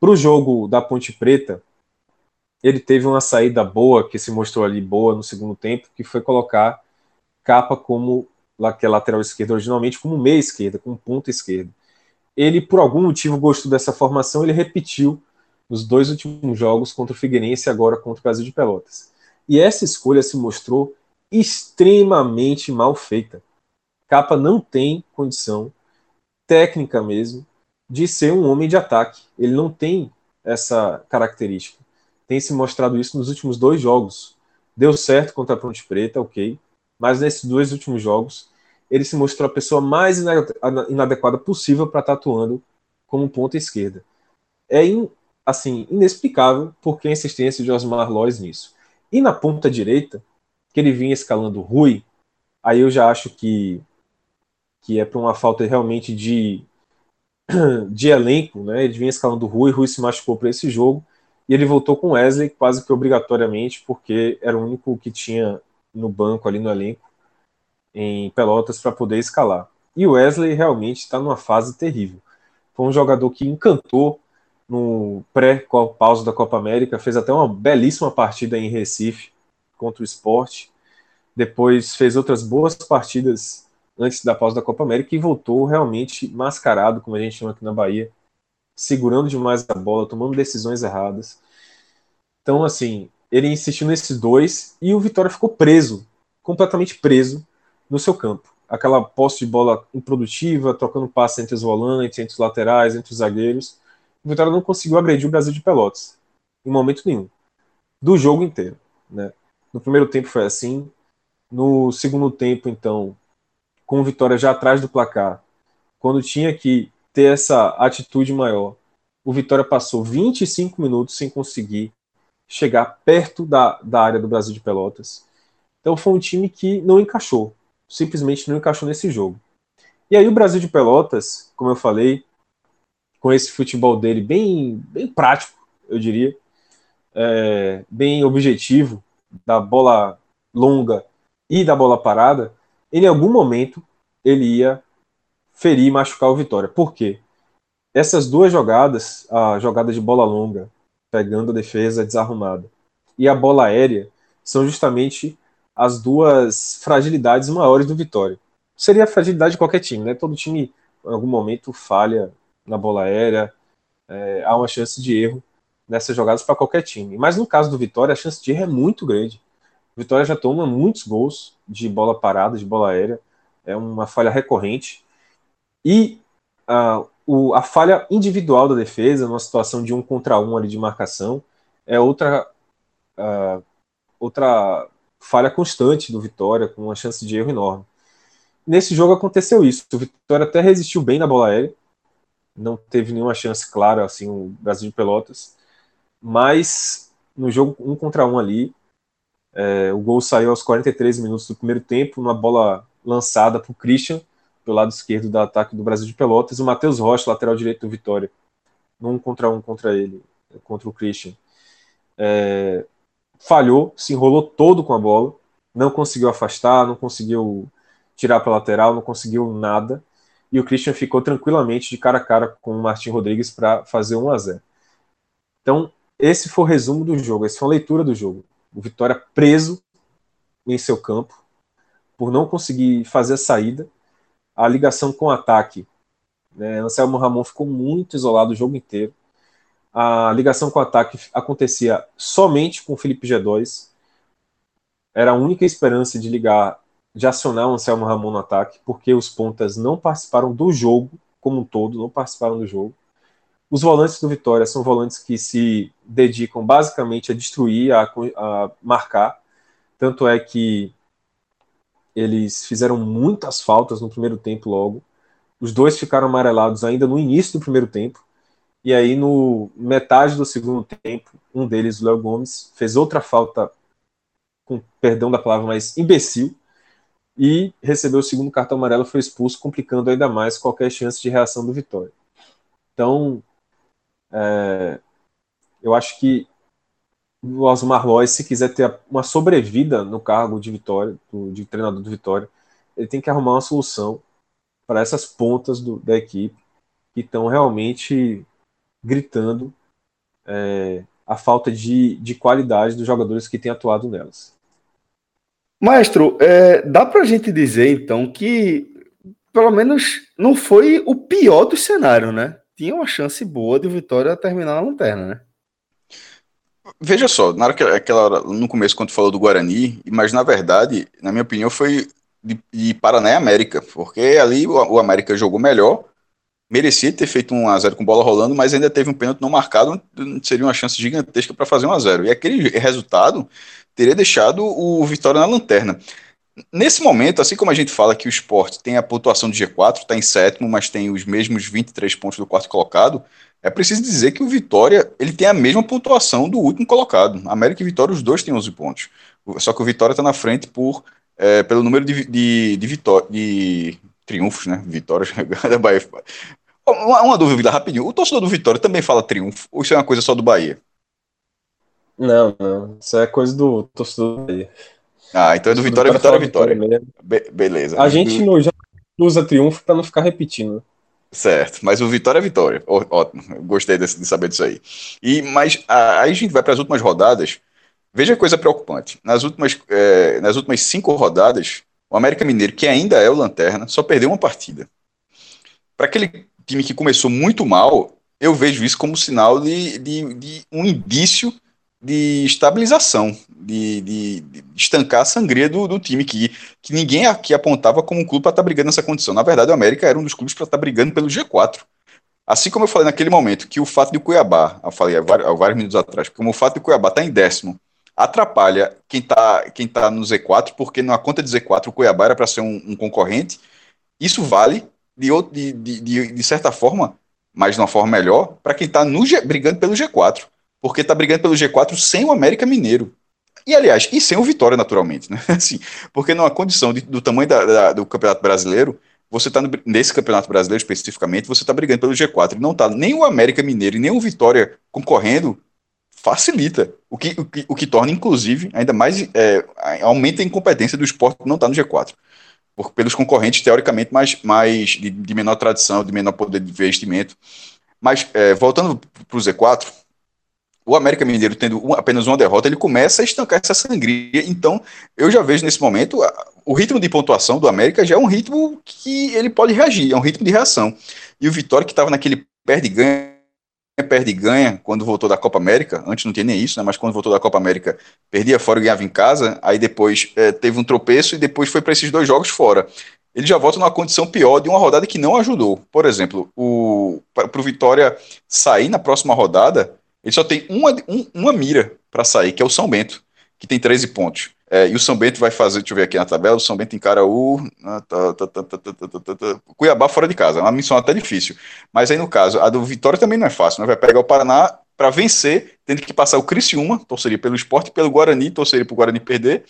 Para o jogo da Ponte Preta, ele teve uma saída boa, que se mostrou ali boa no segundo tempo, que foi colocar Capa como que é lateral esquerda originalmente, como meia esquerda, como ponta esquerda. Ele, por algum motivo, gostou dessa formação, ele repetiu nos dois últimos jogos contra o Figueirense e agora contra o Brasil de Pelotas. E essa escolha se mostrou extremamente mal feita. Capa não tem condição técnica mesmo de ser um homem de ataque. Ele não tem essa característica. Tem se mostrado isso nos últimos dois jogos. Deu certo contra a Ponte Preta, ok. Mas nesses dois últimos jogos, ele se mostrou a pessoa mais inadequada possível para estar atuando como ponta esquerda. é assim inexplicável por que a insistência de Osmar Lois nisso. E na ponta direita, que ele vinha escalando Rui, aí eu já acho que que é para uma falta realmente de de elenco, né? Ele vinha escalando Rui, Rui se machucou para esse jogo e ele voltou com Wesley quase que obrigatoriamente, porque era o único que tinha no banco ali no elenco em Pelotas para poder escalar. E o Wesley realmente está numa fase terrível. Foi um jogador que encantou no pré-pausa da Copa América, fez até uma belíssima partida em Recife contra o esporte. Depois fez outras boas partidas antes da pausa da Copa América e voltou realmente mascarado, como a gente chama aqui na Bahia, segurando demais a bola, tomando decisões erradas. Então, assim, ele insistiu nesses dois e o Vitória ficou preso, completamente preso no seu campo. Aquela posse de bola improdutiva, trocando passe entre os volantes, entre os laterais, entre os zagueiros. O Vitória não conseguiu agredir o Brasil de Pelotas, em momento nenhum, do jogo inteiro. Né? No primeiro tempo foi assim, no segundo tempo, então, com o Vitória já atrás do placar, quando tinha que ter essa atitude maior. O Vitória passou 25 minutos sem conseguir chegar perto da, da área do Brasil de Pelotas. Então foi um time que não encaixou, simplesmente não encaixou nesse jogo. E aí o Brasil de Pelotas, como eu falei, com esse futebol dele bem, bem prático, eu diria, é, bem objetivo, da bola longa e da bola parada, em algum momento ele ia ferir e machucar o Vitória. Por quê? Essas duas jogadas, a jogada de bola longa, pegando a defesa desarrumada, e a bola aérea, são justamente as duas fragilidades maiores do Vitória. Seria a fragilidade de qualquer time, né? Todo time, em algum momento, falha na bola aérea, é, há uma chance de erro nessas jogadas para qualquer time. Mas no caso do Vitória, a chance de erro é muito grande. O Vitória já toma muitos gols de bola parada, de bola aérea, é uma falha recorrente. E uh, o, a falha individual da defesa, numa situação de um contra um ali de marcação, é outra, outra falha constante do Vitória, com uma chance de erro enorme. Nesse jogo aconteceu isso. O Vitória até resistiu bem na bola aérea, não teve nenhuma chance clara, assim, o Brasil de Pelotas, mas no jogo um contra um ali, é, o gol saiu aos 43 minutos do primeiro tempo, uma bola lançada para o Christian, pelo lado esquerdo do ataque do Brasil de Pelotas, o Matheus Rocha, lateral direito do Vitória, num contra um contra ele, contra o Christian. É, falhou, se enrolou todo com a bola, não conseguiu afastar, não conseguiu tirar para lateral, não conseguiu nada. E o Christian ficou tranquilamente de cara a cara com o Martin Rodrigues para fazer 1 a 0. Então, esse foi o resumo do jogo, essa foi a leitura do jogo. O Vitória preso em seu campo por não conseguir fazer a saída a ligação com o ataque. Né? Anselmo Ramon ficou muito isolado o jogo inteiro. A ligação com o ataque acontecia somente com o Felipe G2. Era a única esperança de ligar, de acionar o Anselmo Ramon no ataque, porque os pontas não participaram do jogo como um todo, não participaram do jogo. Os volantes do Vitória são volantes que se dedicam basicamente a destruir, a, a marcar. Tanto é que eles fizeram muitas faltas no primeiro tempo logo. Os dois ficaram amarelados ainda no início do primeiro tempo. E aí, no metade do segundo tempo, um deles, o Léo Gomes, fez outra falta, com perdão da palavra, mas imbecil, e recebeu o segundo cartão amarelo, foi expulso, complicando ainda mais qualquer chance de reação do Vitória. Então, é, eu acho que o Osmar Lois, se quiser ter uma sobrevida no cargo de Vitória, do, de treinador do Vitória, ele tem que arrumar uma solução para essas pontas do, da equipe que estão realmente gritando é, a falta de, de qualidade dos jogadores que têm atuado nelas. Maestro, é, dá para a gente dizer então que pelo menos não foi o pior do cenário, né? Tinha uma chance boa de Vitória terminar na lanterna, né? Veja só, na hora que aquela hora, no começo, quando falou do Guarani, mas na verdade, na minha opinião, foi de, de Paraná e América, porque ali o, o, América jogou melhor, merecia ter feito um a 0 com bola rolando, mas ainda teve um pênalti não marcado, seria uma chance gigantesca para fazer um a 0 E aquele resultado teria deixado o Vitória na lanterna. Nesse momento, assim como a gente fala que o esporte tem a pontuação de G4, está em sétimo, mas tem os mesmos 23 pontos do quarto colocado, É preciso dizer que o Vitória ele tem a mesma pontuação do último colocado. América e Vitória, os dois têm 11 pontos. Só que o Vitória está na frente por, é, pelo número de, de, de, vitó de triunfos, né? Vitórias da Bahia. Uma, uma, dúvida rapidinho. O torcedor do Vitória também fala triunfo? Ou isso é uma coisa só do Bahia? Não, não. Isso é coisa do torcedor do Bahia. Ah, então é do Vitória, Vitória, Vitória. Vitória. Be beleza. A gente no, já usa triunfo para não ficar repetindo. Certo, mas o Vitória é Vitória. Ó, ótimo, gostei de, de, saber disso aí. E, mas a, aí a gente vai para as últimas rodadas. Veja que coisa preocupante. Nas últimas, é, nas últimas cinco rodadas, o América Mineiro, que ainda é o Lanterna, só perdeu uma partida. Para aquele time que começou muito mal, eu vejo isso como sinal de, de, de um indício de estabilização, de, de, de, estancar a sangria do, do time que, que ninguém aqui apontava como um clube para estar tá brigando nessa condição. Na verdade, o América era um dos clubes para estar tá brigando pelo G4. Assim como eu falei naquele momento que o fato de Cuiabá, eu falei há vários, há vários minutos atrás, como o fato de Cuiabá estar tá em décimo atrapalha quem está quem tá no Z4, porque na conta de Z4 o Cuiabá era para ser um, um, concorrente. Isso vale, de, de, de, de certa forma, mas de uma forma melhor, para quem está brigando pelo G4 porque está brigando pelo G4 sem o América Mineiro. E, aliás, e sem o Vitória, naturalmente, né? Assim, porque numa condição de, do tamanho da, da, do Campeonato Brasileiro, você está nesse Campeonato Brasileiro especificamente, você está brigando pelo G4 e não está nem o América Mineiro e nem o Vitória concorrendo, facilita. O que, o que, o que torna, inclusive, ainda mais é, aumenta a incompetência do esporte não estar tá no G4. Por, pelos concorrentes, teoricamente, mais, mais de, de, menor tradição, de menor poder de investimento. Mas, é, voltando para o Z4, o América Mineiro tendo apenas uma derrota, ele começa a estancar essa sangria. Então, eu já vejo nesse momento o ritmo de pontuação do América já é um ritmo que ele pode reagir, é um ritmo de reação. E o Vitória, que estava naquele perde-ganha, perde-ganha, quando voltou da Copa América, antes não tinha nem isso, né, mas quando voltou da Copa América, perdia fora e ganhava em casa, aí depois é, teve um tropeço e depois foi para esses dois jogos fora. Ele já volta numa condição pior de uma rodada que não ajudou. Por exemplo, para o Vitória sair na próxima rodada, ele só tem uma, um, uma mira para sair, que é o São Bento, que tem 13 pontos. É, e o São Bento vai fazer, deixa eu ver aqui na tabela, o São Bento encara o Cuiabá fora de casa, é uma missão até difícil. Mas aí no caso, a do Vitória também não é fácil, né? vai pegar o Paraná para vencer, tendo que passar o Criciúma, torceria pelo esporte, pelo Guarani, torceria para o Guarani perder,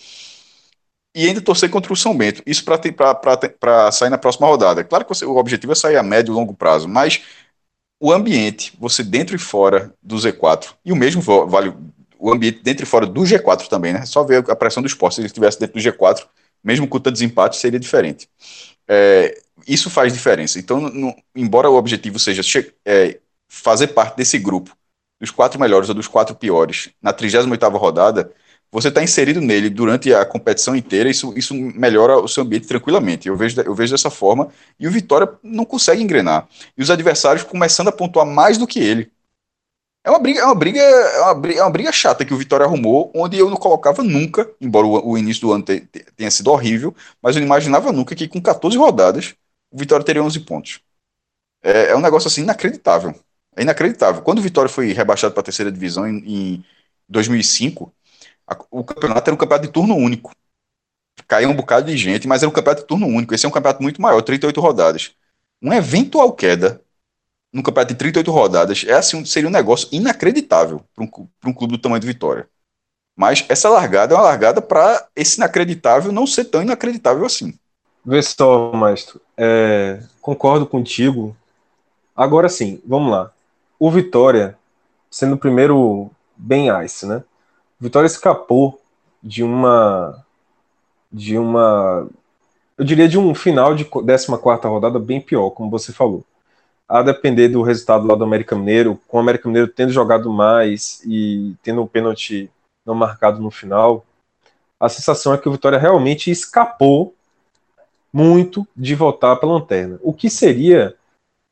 e ainda torcer contra o São Bento. Isso para sair na próxima rodada. Claro que você, o objetivo é sair a médio e longo prazo, mas o ambiente, você dentro e fora do Z4, e o mesmo vale o ambiente dentro e fora do G4 também, né? Só ver a pressão do esporte, se ele estivesse dentro do G4, mesmo com o desempate, seria diferente. É, isso faz diferença. Então, no, embora o objetivo seja é, fazer parte desse grupo, dos quatro melhores ou dos quatro piores, na 38ª rodada, você está inserido nele durante a competição inteira, isso, isso melhora o seu ambiente tranquilamente. Eu vejo, eu vejo dessa forma. E o Vitória não consegue engrenar. E os adversários começando a pontuar mais do que ele. É uma briga, é uma briga, é uma briga, é uma briga chata que o Vitória arrumou, onde eu não colocava nunca, embora o, o início do ano te, te, tenha sido horrível, mas eu não imaginava nunca que com 14 rodadas o Vitória teria 11 pontos. É, é um negócio assim inacreditável. É inacreditável. Quando o Vitória foi rebaixado para a terceira divisão em, em 2005, o campeonato era um campeonato de turno único. Caiu um bocado de gente, mas era um campeonato de turno único. Esse é um campeonato muito maior, 38 rodadas. Uma eventual queda no campeonato de 38 rodadas é assim, seria um negócio inacreditável para um, um clube do tamanho do Vitória. Mas essa largada é uma largada para esse inacreditável não ser tão inacreditável assim. Vê só, Maestro. É, concordo contigo. Agora sim, vamos lá. O Vitória, sendo o primeiro bem ice, né? Vitória escapou de uma de uma eu diria de um final de 14 rodada bem pior, como você falou. A depender do resultado lá do América Mineiro, com o América Mineiro tendo jogado mais e tendo um pênalti não marcado no final, a sensação é que o Vitória realmente escapou muito de voltar para a lanterna, o que seria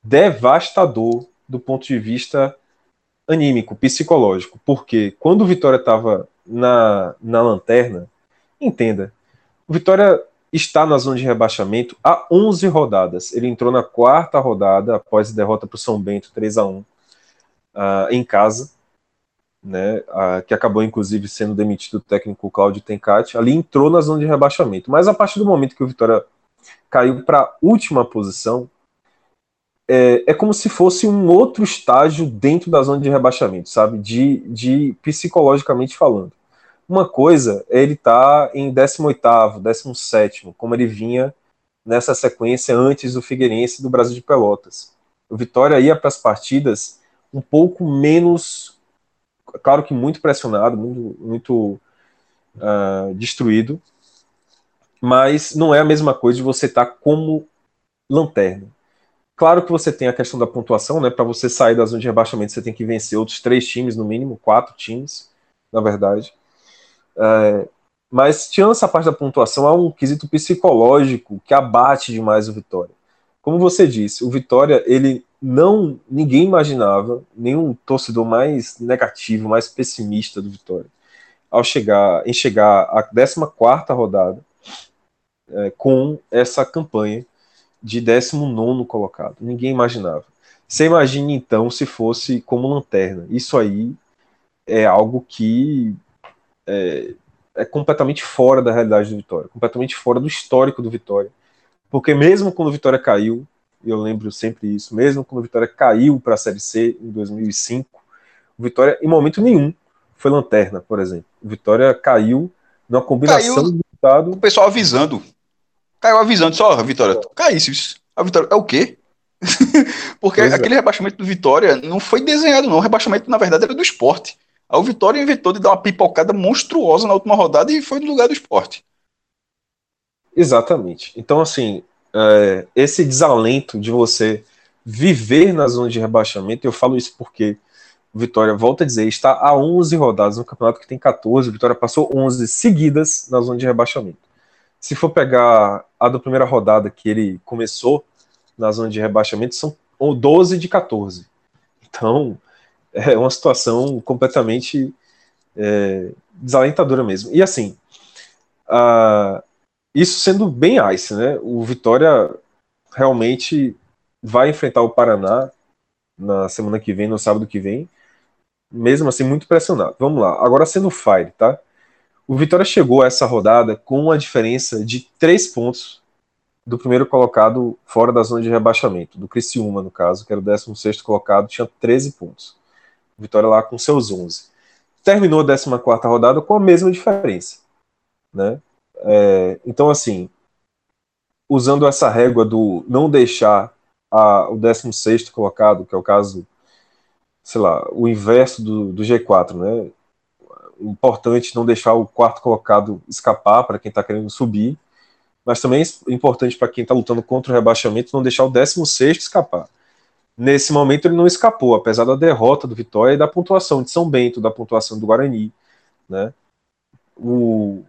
devastador do ponto de vista anímico, psicológico, porque quando o Vitória estava na, na lanterna, entenda, o Vitória está na zona de rebaixamento há 11 rodadas. Ele entrou na quarta rodada após a derrota para o São Bento 3 a 1 uh, ah, em casa, né, uh, que acabou inclusive sendo demitido o técnico Cláudio Tencati. Ali entrou na zona de rebaixamento, mas a partir do momento que o Vitória caiu para a última posição, é, é como se fosse um outro estágio dentro da zona de rebaixamento, sabe? De, de psicologicamente falando. Uma coisa é ele estar tá em 18º, 17º, como ele vinha nessa sequência antes do Figueirense do Brasil de Pelotas. O Vitória ia para as partidas um pouco menos, claro que muito pressionado, muito, muito uh, destruído, mas não é a mesma coisa de você estar tá como lanterna. Claro que você tem a questão da pontuação, né? Para você sair da zona de rebaixamento, você tem que vencer outros três times, no mínimo, quatro times, na verdade. É, mas, tirando essa parte da pontuação, há um quesito psicológico que abate demais o Vitória. Como você disse, o Vitória, ele não. Ninguém imaginava, nenhum torcedor mais negativo, mais pessimista do Vitória, ao chegar, em chegar à 14 rodada é, com essa campanha de 19 colocado. Ninguém imaginava. Você imagine então se fosse como lanterna. Isso aí é algo que é, é, completamente fora da realidade do Vitória, completamente fora do histórico do Vitória. Porque mesmo quando o Vitória caiu, eu lembro sempre isso, mesmo quando o Vitória caiu para a Série C em 2005, o Vitória em momento nenhum foi lanterna, por exemplo. O Vitória caiu numa combinação caiu, do resultado. O pessoal avisando caiu avisando só, Vitória, caísse isso. A Vitória é o quê? Porque pois é. aquele é. rebaixamento do Vitória não foi desenhado, não. O rebaixamento, na verdade, era do esporte. Aí o Vitória inventou de dar uma pipocada monstruosa na última rodada e foi no lugar do esporte. Exatamente. Então, assim, é, esse desalento de você viver na zona de rebaixamento, eu falo isso porque o Vitória, volta a dizer, está a 11 rodadas no campeonato que tem 14, o Vitória passou 11 seguidas na zona de rebaixamento se for pegar a da primeira rodada que ele começou na zona de rebaixamento, são 12 de 14. Então, é uma situação completamente é, desalentadora mesmo. E assim, isso sendo bem ice, né? O Vitória realmente vai enfrentar o Paraná na semana que vem, no sábado que vem, mesmo assim muito pressionado. Vamos lá. Agora sendo Fire, tá? O Vitória chegou a essa rodada com uma diferença de três pontos do primeiro colocado fora da zona de rebaixamento, do Criciúma, no caso, que era o 16 colocado, tinha 13 pontos. Vitória lá com seus 11. Terminou a 14 rodada com a mesma diferença. Né? É, então, assim, usando essa régua do não deixar a, o 16 colocado, que é o caso, sei lá, o inverso do, do G4, né? importante não deixar o quarto colocado escapar para quem está querendo subir, mas também é importante para quem está lutando contra o rebaixamento não deixar o 16 escapar. Nesse momento ele não escapou, apesar da derrota do Vitória e da pontuação de São Bento, da pontuação do Guarani. Né? O...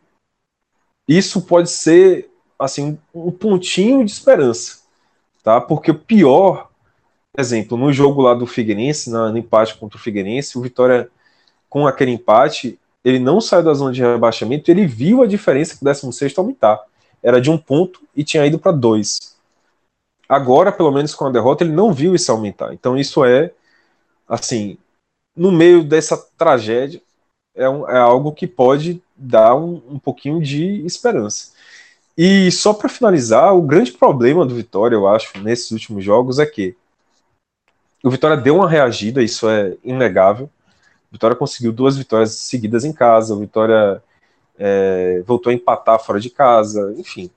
Isso pode ser assim um pontinho de esperança, tá? Porque o pior, exemplo, no jogo lá do Figueirense, no empate contra o Figueirense, o Vitória com aquele empate, ele não saiu da zona de rebaixamento, ele viu a diferença que o 16 aumentar. Era de um ponto e tinha ido para dois. Agora, pelo menos com a derrota, ele não viu isso aumentar. Então, isso é, assim, no meio dessa tragédia, é, um, é algo que pode dar um, um pouquinho de esperança. E só para finalizar, o grande problema do Vitória, eu acho, nesses últimos jogos é que o Vitória deu uma reagida, isso é inegável. Vitória conseguiu duas vitórias seguidas em casa, o Vitória é, voltou a empatar fora de casa, enfim.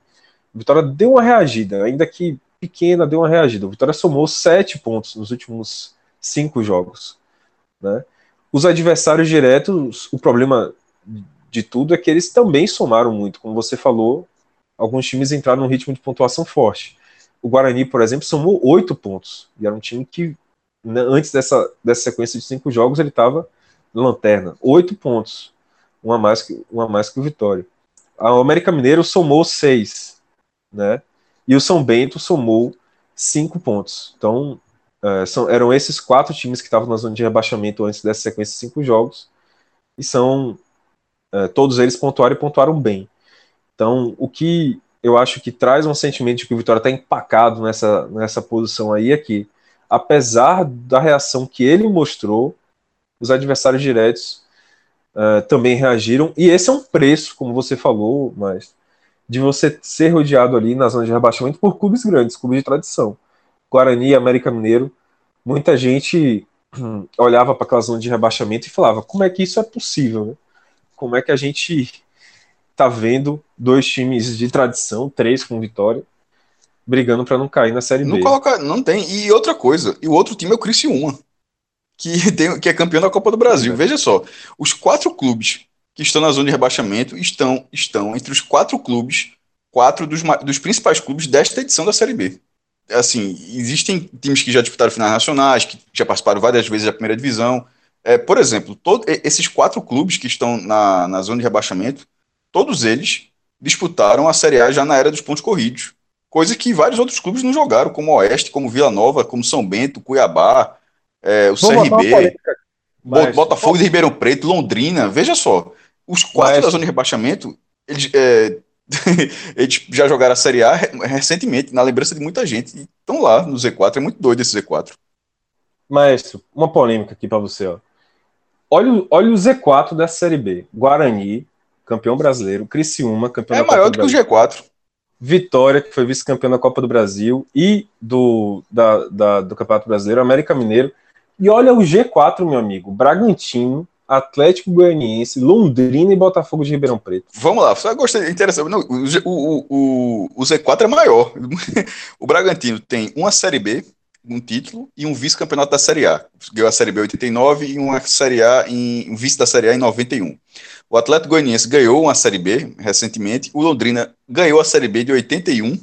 O Vitória deu uma reagida, ainda que pequena, deu uma reagida. O Vitória somou sete pontos nos últimos cinco jogos. Né? Os adversários diretos, o problema de tudo é que eles também somaram muito. Como você falou, alguns times entraram num ritmo de pontuação forte. O Guarani, por exemplo, somou oito pontos. E era um time que, né, antes dessa, dessa sequência de cinco jogos, ele estava lanterna, oito pontos, uma mais que, uma mais que o Vitória. O América Mineiro somou seis, né? E o São Bento somou cinco pontos. Então, é, são, eram esses quatro times que estavam na zona de rebaixamento antes dessa sequência de cinco jogos, e são é, todos eles pontuaram e pontuaram bem. Então, o que eu acho que traz um sentimento de que o Vitória está empacado nessa, nessa posição aí é que, apesar da reação que ele mostrou, os adversários diretos uh, também reagiram. E esse é um preço, como você falou, mas de você ser rodeado ali na zona de rebaixamento por clubes grandes, clubes de tradição. Guarani América Mineiro, muita gente hum, olhava para aquela zona de rebaixamento e falava: como é que isso é possível? Né? Como é que a gente está vendo dois times de tradição, três com vitória, brigando para não cair na Série não B? Coloca, não tem. E outra coisa, e o outro time é o Criciúma, que, tem, que é campeão da Copa do Brasil. É. Veja só, os quatro clubes que estão na zona de rebaixamento estão, estão entre os quatro clubes, quatro dos, dos principais clubes desta edição da Série B assim, existem times que já disputaram finais nacionais, que já participaram várias vezes da primeira divisão. É, por exemplo, todo, esses quatro clubes que estão na, na zona de rebaixamento, todos eles disputaram a Série A já na era dos pontos corridos. Coisa que vários outros clubes não jogaram, como o Oeste, como Vila Nova, como São Bento, Cuiabá, é, o Vamos CRB. Botafogo de Ribeirão Preto, Londrina. Veja só, os quatro mas... da zona de rebaixamento, eles, é, eles já jogaram a Série A recentemente, na lembrança de muita gente. E estão lá no Z4, é muito doido esse Z4. Maestro, uma polêmica aqui para você. Ó. Olha, olha o Z4 da Série B. Guarani, campeão brasileiro. Criciúma, campeão é da Copa É maior do que o G4. Vitória, que foi vice-campeão da Copa do Brasil e do, da, da, do Campeonato Brasileiro, América Mineiro. E olha o G4, meu amigo. Bragantino, Atlético Goianiense, Londrina e Botafogo de Ribeirão Preto. Vamos lá, só gostei, interessante. Não, o, o, o, o Z4 é maior. o Bragantino tem uma Série B, um título, e um vice-campeonato da Série A. Ganhou a Série B em 89 e uma Série A em um vice da Série A em 91. O Atlético Goianiense ganhou uma Série B recentemente. O Londrina ganhou a Série B de 81,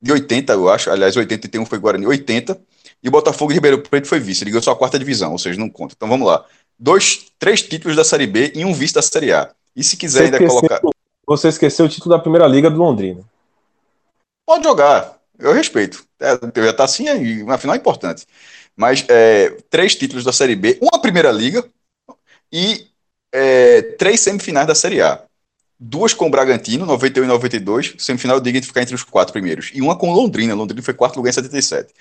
de 80, eu acho. Aliás, 81 foi Guarani, 80. E o Botafogo de Ribeirão Preto foi vice. Ele ganhou só a quarta divisão, ou seja, não conta. Então vamos lá dois, três títulos da Série B e um vice da Série A. E se quiser você ainda esqueceu, colocar. Você esqueceu o título da Primeira Liga do Londrina. Pode jogar, eu respeito. É, já está assim, uma final importante. Mas é, três títulos da Série B, uma Primeira Liga e é, três semifinais da Série A. Duas com o Bragantino, 91 e 92, semifinal digna de ficar entre os quatro primeiros. E uma com Londrina, Londrina foi quarto lugar em 77.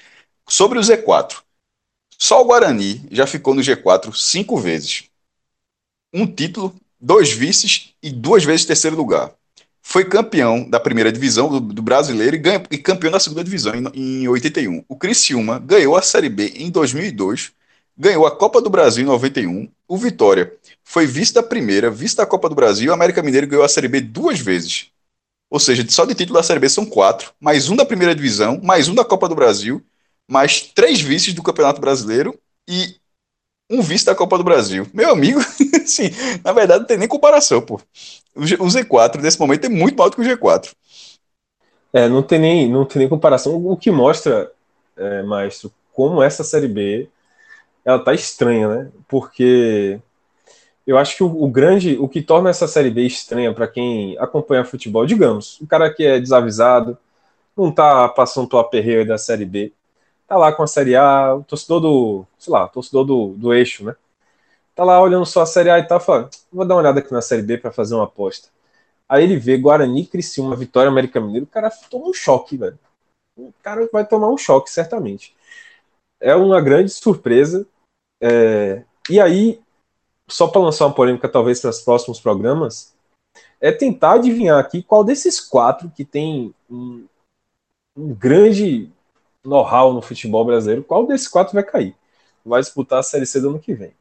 Sobre o Z4, só o Guarani já ficou no G4 cinco vezes. Um título, dois vices e duas vezes terceiro lugar. Foi campeão da primeira divisão do, do brasileiro e, ganha, e, campeão da segunda divisão em, em 81. O Criciúma ganhou a Série B em 2002, ganhou a Copa do Brasil em 91. O Vitória foi vice da primeira, vice da Copa do Brasil. O América Mineiro ganhou a Série B duas vezes. Ou seja, só de título da Série B são quatro, mais um da primeira divisão, mais um da Copa do Brasil mais três vices do Campeonato Brasileiro e um vice da Copa do Brasil. Meu amigo, sim, na verdade não tem nem comparação, pô. O Z4 nesse momento é muito maior do que o G4. É, não tem nem, não tem nem comparação. O que mostra, é, Maestro, como essa Série B ela tá estranha, né? Porque eu acho que o, o grande, o que torna essa Série B estranha para quem acompanha futebol, digamos, o cara que é desavisado, não tá passando pelo aperreio da Série B, tá lá com a Série A, o torcedor do, sei lá, torcedor do, do eixo, né? Tá lá olhando só a Série A e tal, fala, vou dar uma olhada aqui na Série B para fazer uma aposta. Aí ele vê Guarani, Criciúma, Vitória, América Mineiro, o cara toma um choque, velho. O cara vai tomar um choque, certamente. É uma grande surpresa. É... E aí, só para lançar uma polêmica, talvez para os próximos programas, é tentar adivinhar aqui qual desses quatro que tem um, um grande know-how no futebol brasileiro, qual desses quatro vai cair? Vai disputar a Série C do ano que vem.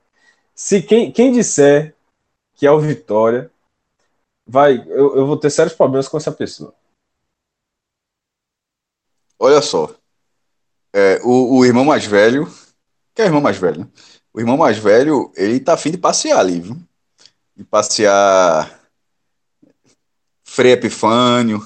Se quem, quem disser que é o Vitória, vai, eu, eu vou ter sérios problemas com essa pessoa. Olha só, é, o, o, irmão mais velho, que é o irmão mais velho, né? O irmão mais velho, ele tá afim de passear ali, viu? De passear Frei Epifânio,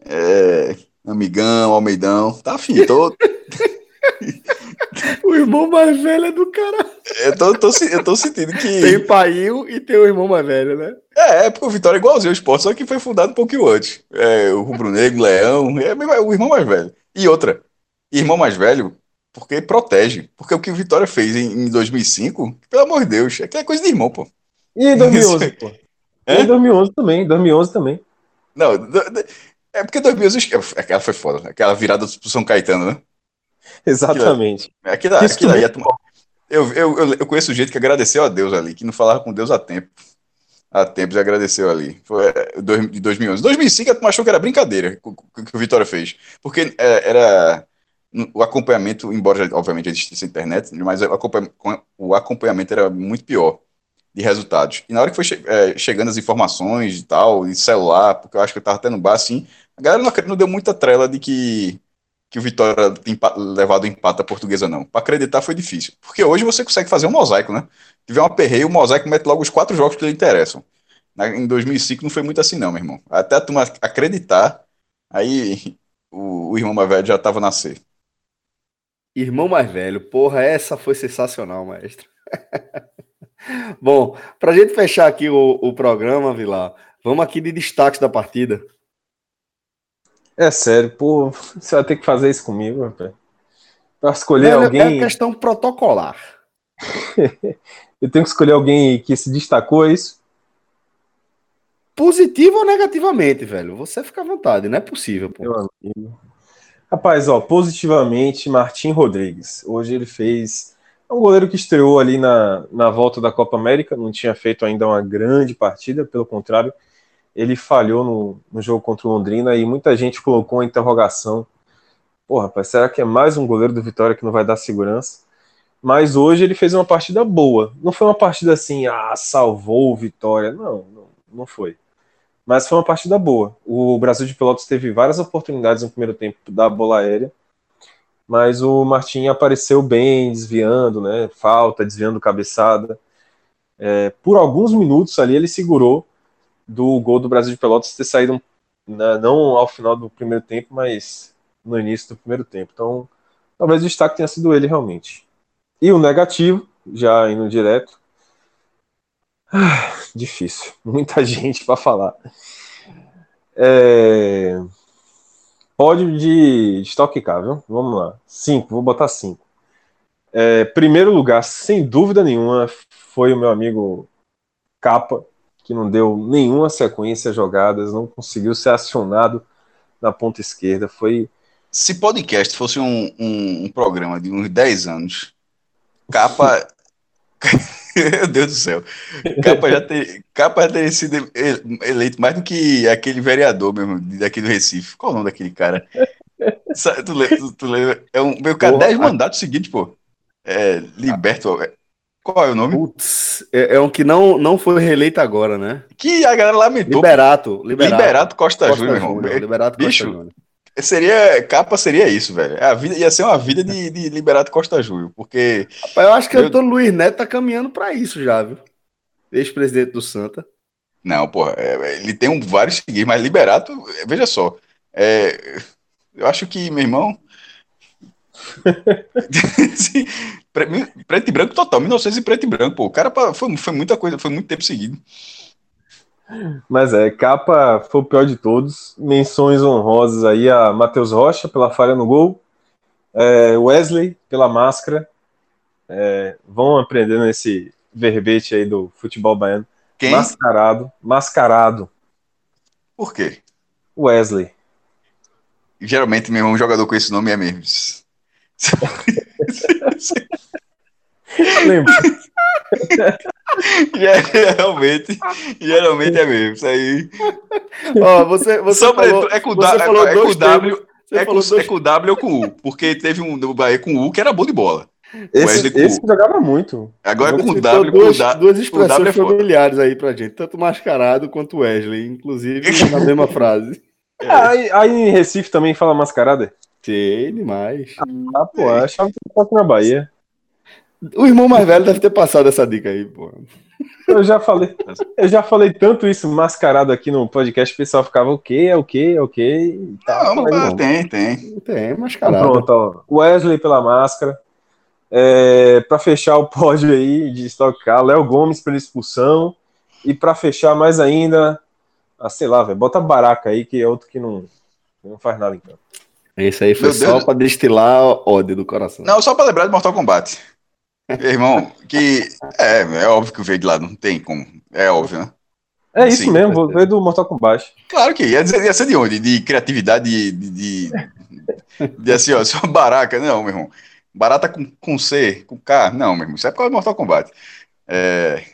é, Amigão, Almeidão. Tá afim, tô. o irmão mais velho é do cara. Eu tô, tô, eu tô sentindo que. Tem pai e tem o irmão mais velho, né? É, é porque o Vitória é igualzinho ao esporte, só que foi fundado um pouquinho antes. É, o Rubro Negro, Leão, é o irmão mais velho. E outra, irmão mais velho, porque protege. Porque o que o Vitória fez em, em 2005, pelo amor de Deus, é que é coisa de irmão, pô. E em 2011, pô. É? Em 2011 também, 2011 também. Não, é porque 2011, aquela foi foda, aquela virada do São Caetano, né? Exatamente. Aquilo, aquilo, aquilo eu, eu, eu conheço gente que agradeceu a Deus ali, que não falava com Deus há tempo. Há tempos agradeceu ali. Foi é, de 2011. 2005 a achou que era brincadeira o que o Vitória fez. Porque é, era o acompanhamento, embora obviamente existisse a internet, mas o acompanhamento era muito pior de resultados. E na hora que foi che é, chegando as informações e tal, e celular, porque eu acho que eu tava até no bar assim, a galera não, não deu muita trela de que, que o Vitória tem levado o empate à portuguesa, não. Para acreditar foi difícil. Porque hoje você consegue fazer um mosaico, né? Se tiver um aperreio, o mosaico mete logo os quatro jogos que lhe interessam. Na, em 2005 não foi muito assim, não, meu irmão. Até a turma acreditar, aí o, o irmão mais velho já tava nascer. Irmão mais velho, porra, essa foi sensacional, maestro. Bom, para a gente fechar aqui o, o programa, Vilar, vamos aqui de destaques da partida. É sério, pô, você vai ter que fazer isso comigo, rapaz. Para escolher é, alguém. É questão protocolar. Eu tenho que escolher alguém que se destacou, é isso? Positivo ou negativamente, velho? Você fica à vontade, não é possível, pô. Rapaz, ó, positivamente, Martim Rodrigues. Hoje ele fez é um goleiro que estreou ali na, na volta da Copa América, não tinha feito ainda uma grande partida, pelo contrário, ele falhou no, no jogo contra o Londrina e muita gente colocou a interrogação. Porra, rapaz, será que é mais um goleiro do Vitória que não vai dar segurança? Mas hoje ele fez uma partida boa. Não foi uma partida assim, ah, salvou o Vitória. Não, não, não foi. Mas foi uma partida boa. O Brasil de Pelotas teve várias oportunidades no primeiro tempo da bola aérea mas o Martin apareceu bem, desviando, né? Falta, desviando cabeçada. É, por alguns minutos ali ele segurou do gol do Brasil de Pelotas ter saído né, não ao final do primeiro tempo, mas no início do primeiro tempo. Então, talvez o destaque tenha sido ele realmente. E o negativo, já indo direto, ah, difícil, muita gente para falar. É... Pódio de Stock Car, viu? Vamos lá. Cinco, vou botar cinco. É, primeiro lugar, sem dúvida nenhuma, foi o meu amigo Capa, que não deu nenhuma sequência jogadas, não conseguiu ser acionado na ponta esquerda. Foi. Se podcast fosse um, um, um programa de uns 10 anos, Capa. Meu Deus do céu. Capa já, ter, Capa já teria sido eleito mais do que aquele vereador mesmo, daqui do Recife. Qual o nome daquele cara? tu, lembra, tu lembra? É um, meu cara, 10 mandatos seguintes, pô. É, Liberto. É, qual é o nome? Putz, é, é, um que não, não foi reeleito agora, né? Que a galera lamentou. Liberato. Liberato, Liberato Costa, Costa Júnior, irmão. Liberato Bicho, Costa Júnior. Seria, capa seria isso, velho. A vida, ia ser uma vida de, de Liberato Costa Júnior, porque. Rapaz, eu acho que o Antônio Luiz Neto tá caminhando para isso já, viu? Ex-presidente do Santa. Não, porra, é, ele tem um, vários seguidores, mas Liberato, veja só. É, eu acho que, meu irmão. preto e branco total, 1900 e preto e branco, pô. O cara foi, foi muita coisa, foi muito tempo seguido. Mas é, capa foi o pior de todos. Menções honrosas aí a Matheus Rocha pela falha no gol, é, Wesley pela máscara. É, vão aprendendo esse verbete aí do futebol baiano. Quem? Mascarado. Mascarado. Por quê? Wesley. Geralmente, meu um jogador com esse nome é mesmo. Lembro. Geralmente, geralmente é mesmo. Isso aí. Ó, você, você Sobre, falou, é com, você falou é, é com W. É com, dois... é com W ou com U, porque teve um do Bahia com U que era bom de bola. Esse, esse jogava muito. Agora é com W, duas, com duas expressões com w é familiares aí pra gente, tanto mascarado quanto Wesley, inclusive na mesma frase. É. Aí, aí, em Recife também fala mascarada? Tem demais. Ah, pô, achava que fosse na Bahia. O irmão mais velho deve ter passado essa dica aí, pô. Eu já falei, eu já falei tanto isso mascarado aqui no podcast, o pessoal ficava o quê, é o quê, é o quê. Tá, não, mas tem, tem. Tem, mascarado. Então, pronto, ó. Wesley pela máscara. É, para fechar o pódio aí de Stock Car, Léo Gomes pela expulsão. E para fechar mais ainda, ah, sei lá, velho, bota Baraca aí, que é outro que não, não faz nada em campo. Esse aí foi Meu só para destilar ódio do coração. Não, só para lembrar de Mortal Kombat. Irmão, que é, é óbvio que veio de lá, não tem como. É óbvio, né? É isso Sim, mesmo, veio do Mortal Kombat. Claro que ia, ia ser de onde? De criatividade, de, de, de, de assim, ó, só baraca, não, meu irmão. Barata com, com C, com K, não, meu irmão. Isso é por causa do Mortal Kombat. É...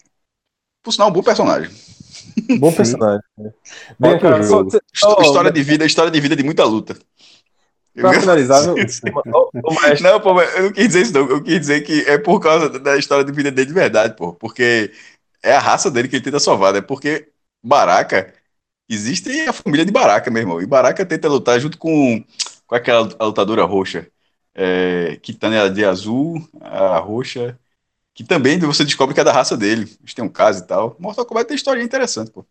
Por sinal, um bom personagem. Bom personagem. Bem, cara, só, só, história de vida, história de vida de muita luta. Pra finalizar, não, não, pô, eu não quis dizer isso, não. Eu quis dizer que é por causa da história de vida dele de verdade, pô. Porque é a raça dele que ele tenta salvar, né? Porque Baraka, existe a família de Baraka, meu irmão. E Baraka tenta lutar junto com, com aquela lutadora roxa. É, que tá né, de azul, a roxa. Que também você descobre que é da raça dele. Eles têm um caso e tal. Mortal Kombat tem história interessante, pô.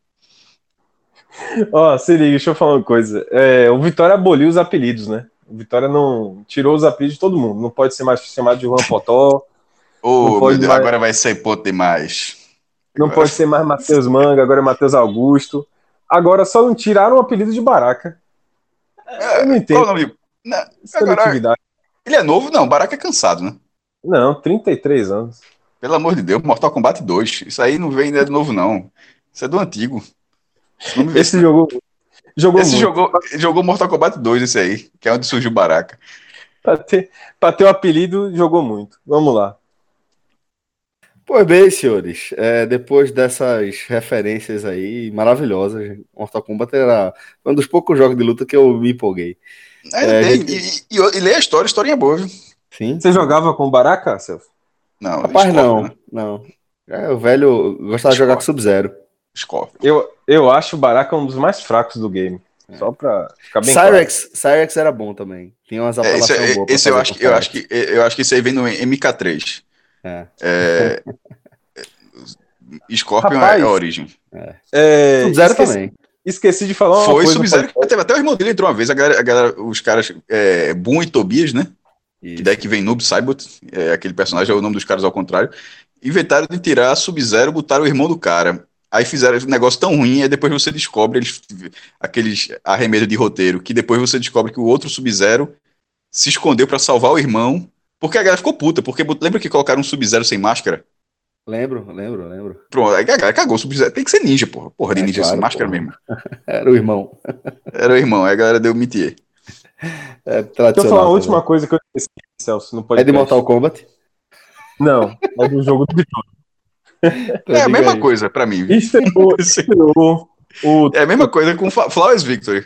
Ó, oh, se liga, deixa eu falar uma coisa. É, o Vitória aboliu os apelidos, né? O Vitória não tirou os apelidos de todo mundo. Não pode ser mais chamado de Juan Potó. Oh, Deus, mais... agora vai ser ponto demais. Não agora... pode ser mais Matheus Manga, agora é Matheus Augusto. Agora só não tiraram o apelido de Baraca. É, eu não entendo. Qual o nome? Não, agora, ele é novo? Não, Baraca é cansado, né? Não, 33 anos. Pelo amor de Deus, Mortal Kombat 2. Isso aí não vem de novo, não. Isso é do antigo. Esse jogo, Jogou esse jogou, jogou Mortal Kombat 2, esse aí, que é onde surgiu o Baraka. Pra ter, pra ter o apelido, jogou muito. Vamos lá. Pois bem, senhores, é, depois dessas referências aí maravilhosas, Mortal Kombat era um dos poucos jogos de luta que eu me empolguei. É, é, gente... e, e, e, lê a história, a história é boa, viu? Sim. Você jogava com Baraka, Celso? Não. Rapaz, não, né? não. É, o velho gostava de jogar com Sub-Zero. Scorpion. Eu, eu acho o Baraka um dos mais fracos do game. É. Só pra ficar bem Cyrex, claro. Cyrex era bom também. Tinha umas apelações é, boas. Esse eu acho, que, eu, acho que, eu acho que esse aí vem no MK3. É. é... Scorpion Rapaz, é a origem. É. é Sub-Zero também. Esqueci de falar uma Foi coisa. Foi Sub-Zero. Até, até o irmão dele entrou uma vez. A galera, a galera os caras, é, Boom e Tobias, né? Isso. Que daí que vem Noob Saibot, é, aquele personagem, é o nome dos caras ao contrário. Inventaram de tirar Sub-Zero, botaram o irmão do cara. Aí fizeram um negócio tão ruim, aí depois você descobre eles, aqueles arremedos de roteiro, que depois você descobre que o outro Sub-Zero se escondeu para salvar o irmão, porque a galera ficou puta, porque lembra que colocaram um Sub-Zero sem máscara? Lembro, lembro, lembro. Pronto, aí a galera cagou, Sub-Zero tem que ser ninja, porra. Porra de é, ninja claro, sem máscara porra. mesmo. Era o irmão. Era o irmão, aí a galera deu mitier. É Deixa eu falar a última coisa que eu esqueci, Celso, não pode. É de Mortal Kombat? Não, é do jogo do Vitória. é a mesma aí. coisa para mim. Estreou, estreou o... É a mesma coisa com Flowers Victory.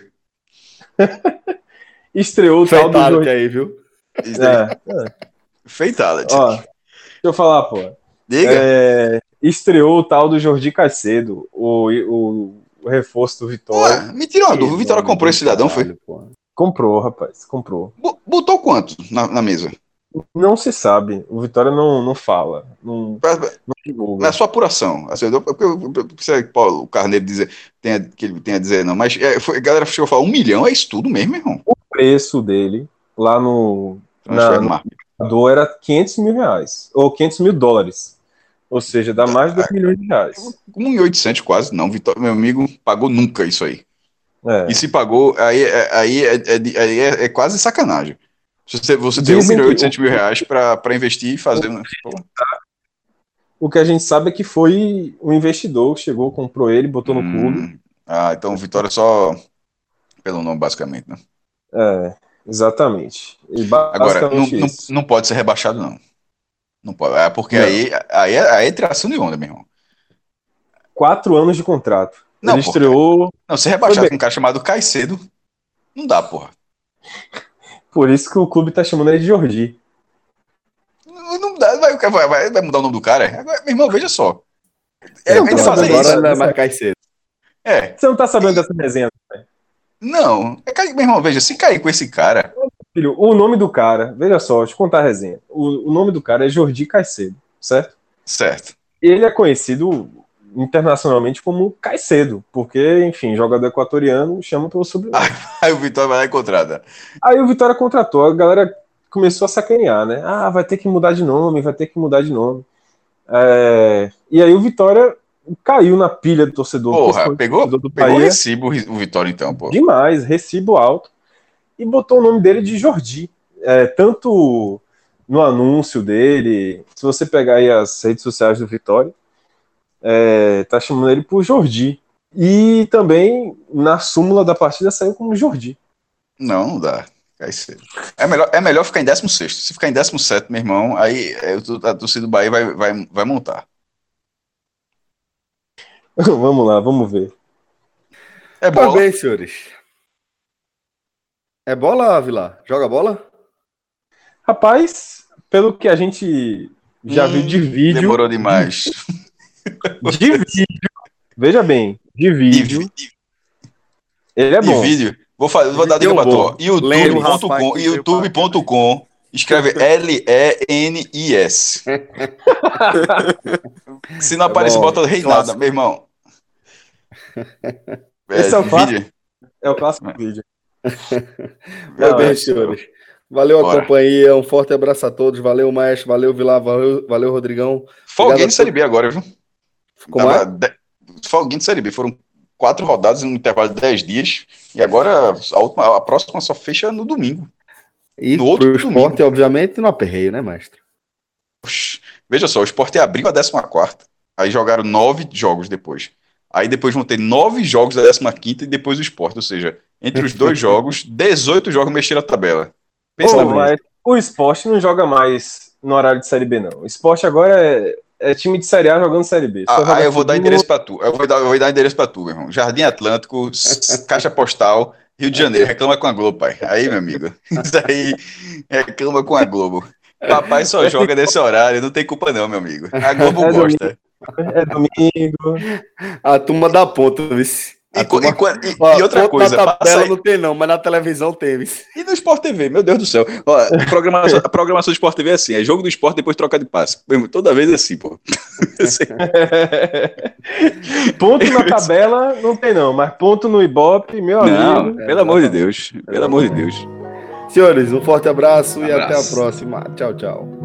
estreou o tal do aí, viu? É. é. Fatality. Ó, deixa eu falar, pô. Diga. É, estreou o tal do Jordi Caicedo, o, o, o reforço do Vitória. Ué, me tirou uma dúvida. O Vitória comprou esse cidadão, foi? Comprou, rapaz, comprou. Botou quanto na, na mesa? Não se sabe. O Vitória não, não fala. Não, não Na sua apuração. Assim, eu, eu, o Carneiro dizer, tem, que ele tem a dizer, não. Mas é, foi, a galera chegou a falar: um milhão é isso tudo mesmo, irmão? O preço dele lá no. Na, no era 500 mil reais. Ou 500 mil dólares. Ou seja, dá mais de 2 milhões de reais. 1.800 quase, não. Vitória, meu amigo pagou nunca isso aí. É. E se pagou, aí, é, aí, é, é, aí é, é quase sacanagem. Você, você tem 1 milhão e 800 mil reais para investir e fazer. Né? O que a gente sabe é que foi um investidor que chegou, comprou ele, botou no hum, clube. Ah, então Vitória só pelo nome, basicamente, né? É, exatamente. Agora, não, não, não, pode ser rebaixado, não. Não pode. É porque não. Aí, aí, é, aí é tração de onda, meu irmão. Quatro anos de contrato. Não, ele porra, estreou. Não, ser rebaixado com um cara chamado Caicedo, não dá, porra. Por isso que o clube tá chamando ele de Jordi. Não dá, vai, vai, vai mudar o nome do cara? Agora, meu irmão, veja só. É, não, ainda fazer isso. Agora marcar cedo. É. Você não tá sabendo dessa resenha? Né? Não. É, meu irmão, veja, se cair com esse cara. Filho, o nome do cara, veja só, deixa eu contar a resenha. O, o nome do cara é Jordi Caicedo, certo? Certo. Ele é conhecido internacionalmente como Caicedo, porque, enfim, jogador equatoriano chama pelo sobrenome. Aí o Vitória vai lá e contrata. Aí o Vitória contratou, a galera começou a sacanear, né? Ah, vai ter que mudar de nome, vai ter que mudar de nome. É... E aí o Vitória caiu na pilha do torcedor. Porra, pegou, do pegou Bahia. recibo o Vitória então, pô. Demais, recibo alto. E botou o nome dele de Jordi. É, tanto no anúncio dele, se você pegar aí as redes sociais do Vitória, é, tá chamando ele por Jordi. E também na súmula da partida saiu como Jordi. Não, não dá. É melhor, é melhor ficar em 16. Se ficar em 17, meu irmão, aí é, a torcida do Bahia vai, vai, vai montar. vamos lá, vamos ver. É bom. ver, senhores. É bola, Vila? Joga bola? Rapaz, pelo que a gente já hum, viu de hum, vídeo. Demorou demais. De vídeo. Veja bem, de vídeo. De, ele é bom. De vídeo. Vou, fazer, vou dar dica pra tu. youtube.com youtube.com escreve L-E-N-I-S. Se não é aparece, bom, bota Reinaldo, meu irmão. Esse é, é o clássico. É o clássico vídeo. Meu bem, senhores. Valeu Bora. a companhia, um forte abraço a todos. Valeu, Maestro, valeu, Vilar, valeu, valeu Rodrigão. Folguinho de Série B agora, viu? Como é? de... Folguinho de Série B, foram quatro rodadas no intervalo de dez dias, e agora a, última, a próxima só fecha no domingo. E no outro esporte, domingo. obviamente, no aperreio, né, Mestre? Veja só, o esporte abriu a 14 aí jogaram nove jogos depois. Aí depois vão ter nove jogos da 15 e depois o esporte, ou seja, entre os dois jogos, 18 jogos mexeram a tabela. Pensa mas o esporte não joga mais no horário de Série B, não. O esporte agora é, é time de Série A jogando Série B. ah, aí eu vou dar endereço para tu. Eu vou dar, eu vou dar endereço para tu, meu irmão. Jardim Atlântico, Caixa Postal, Rio de Janeiro. Reclama com a Globo, pai. Aí, meu amigo. Isso aí, reclama com a Globo. Papai só joga nesse horário, não tem culpa não, meu amigo. A Globo é gosta. Domingo, é domingo. A turma da ponta, vice. E, turma... e, e, e, outra coisa. Na tabela não tem, não, mas na televisão teve. E no Sport TV, meu Deus do céu. Ó, a, programação, a programação do Sport TV é assim: é jogo do esporte, depois troca de passe. Toda vez é assim, pô. Ponto na tabela não tem, não, mas ponto no Ibope, meu não, amigo. Pelo amor de Deus. Pelo amor de Deus. Senhores, um forte abraço, abraço. e até a próxima. Tchau, tchau.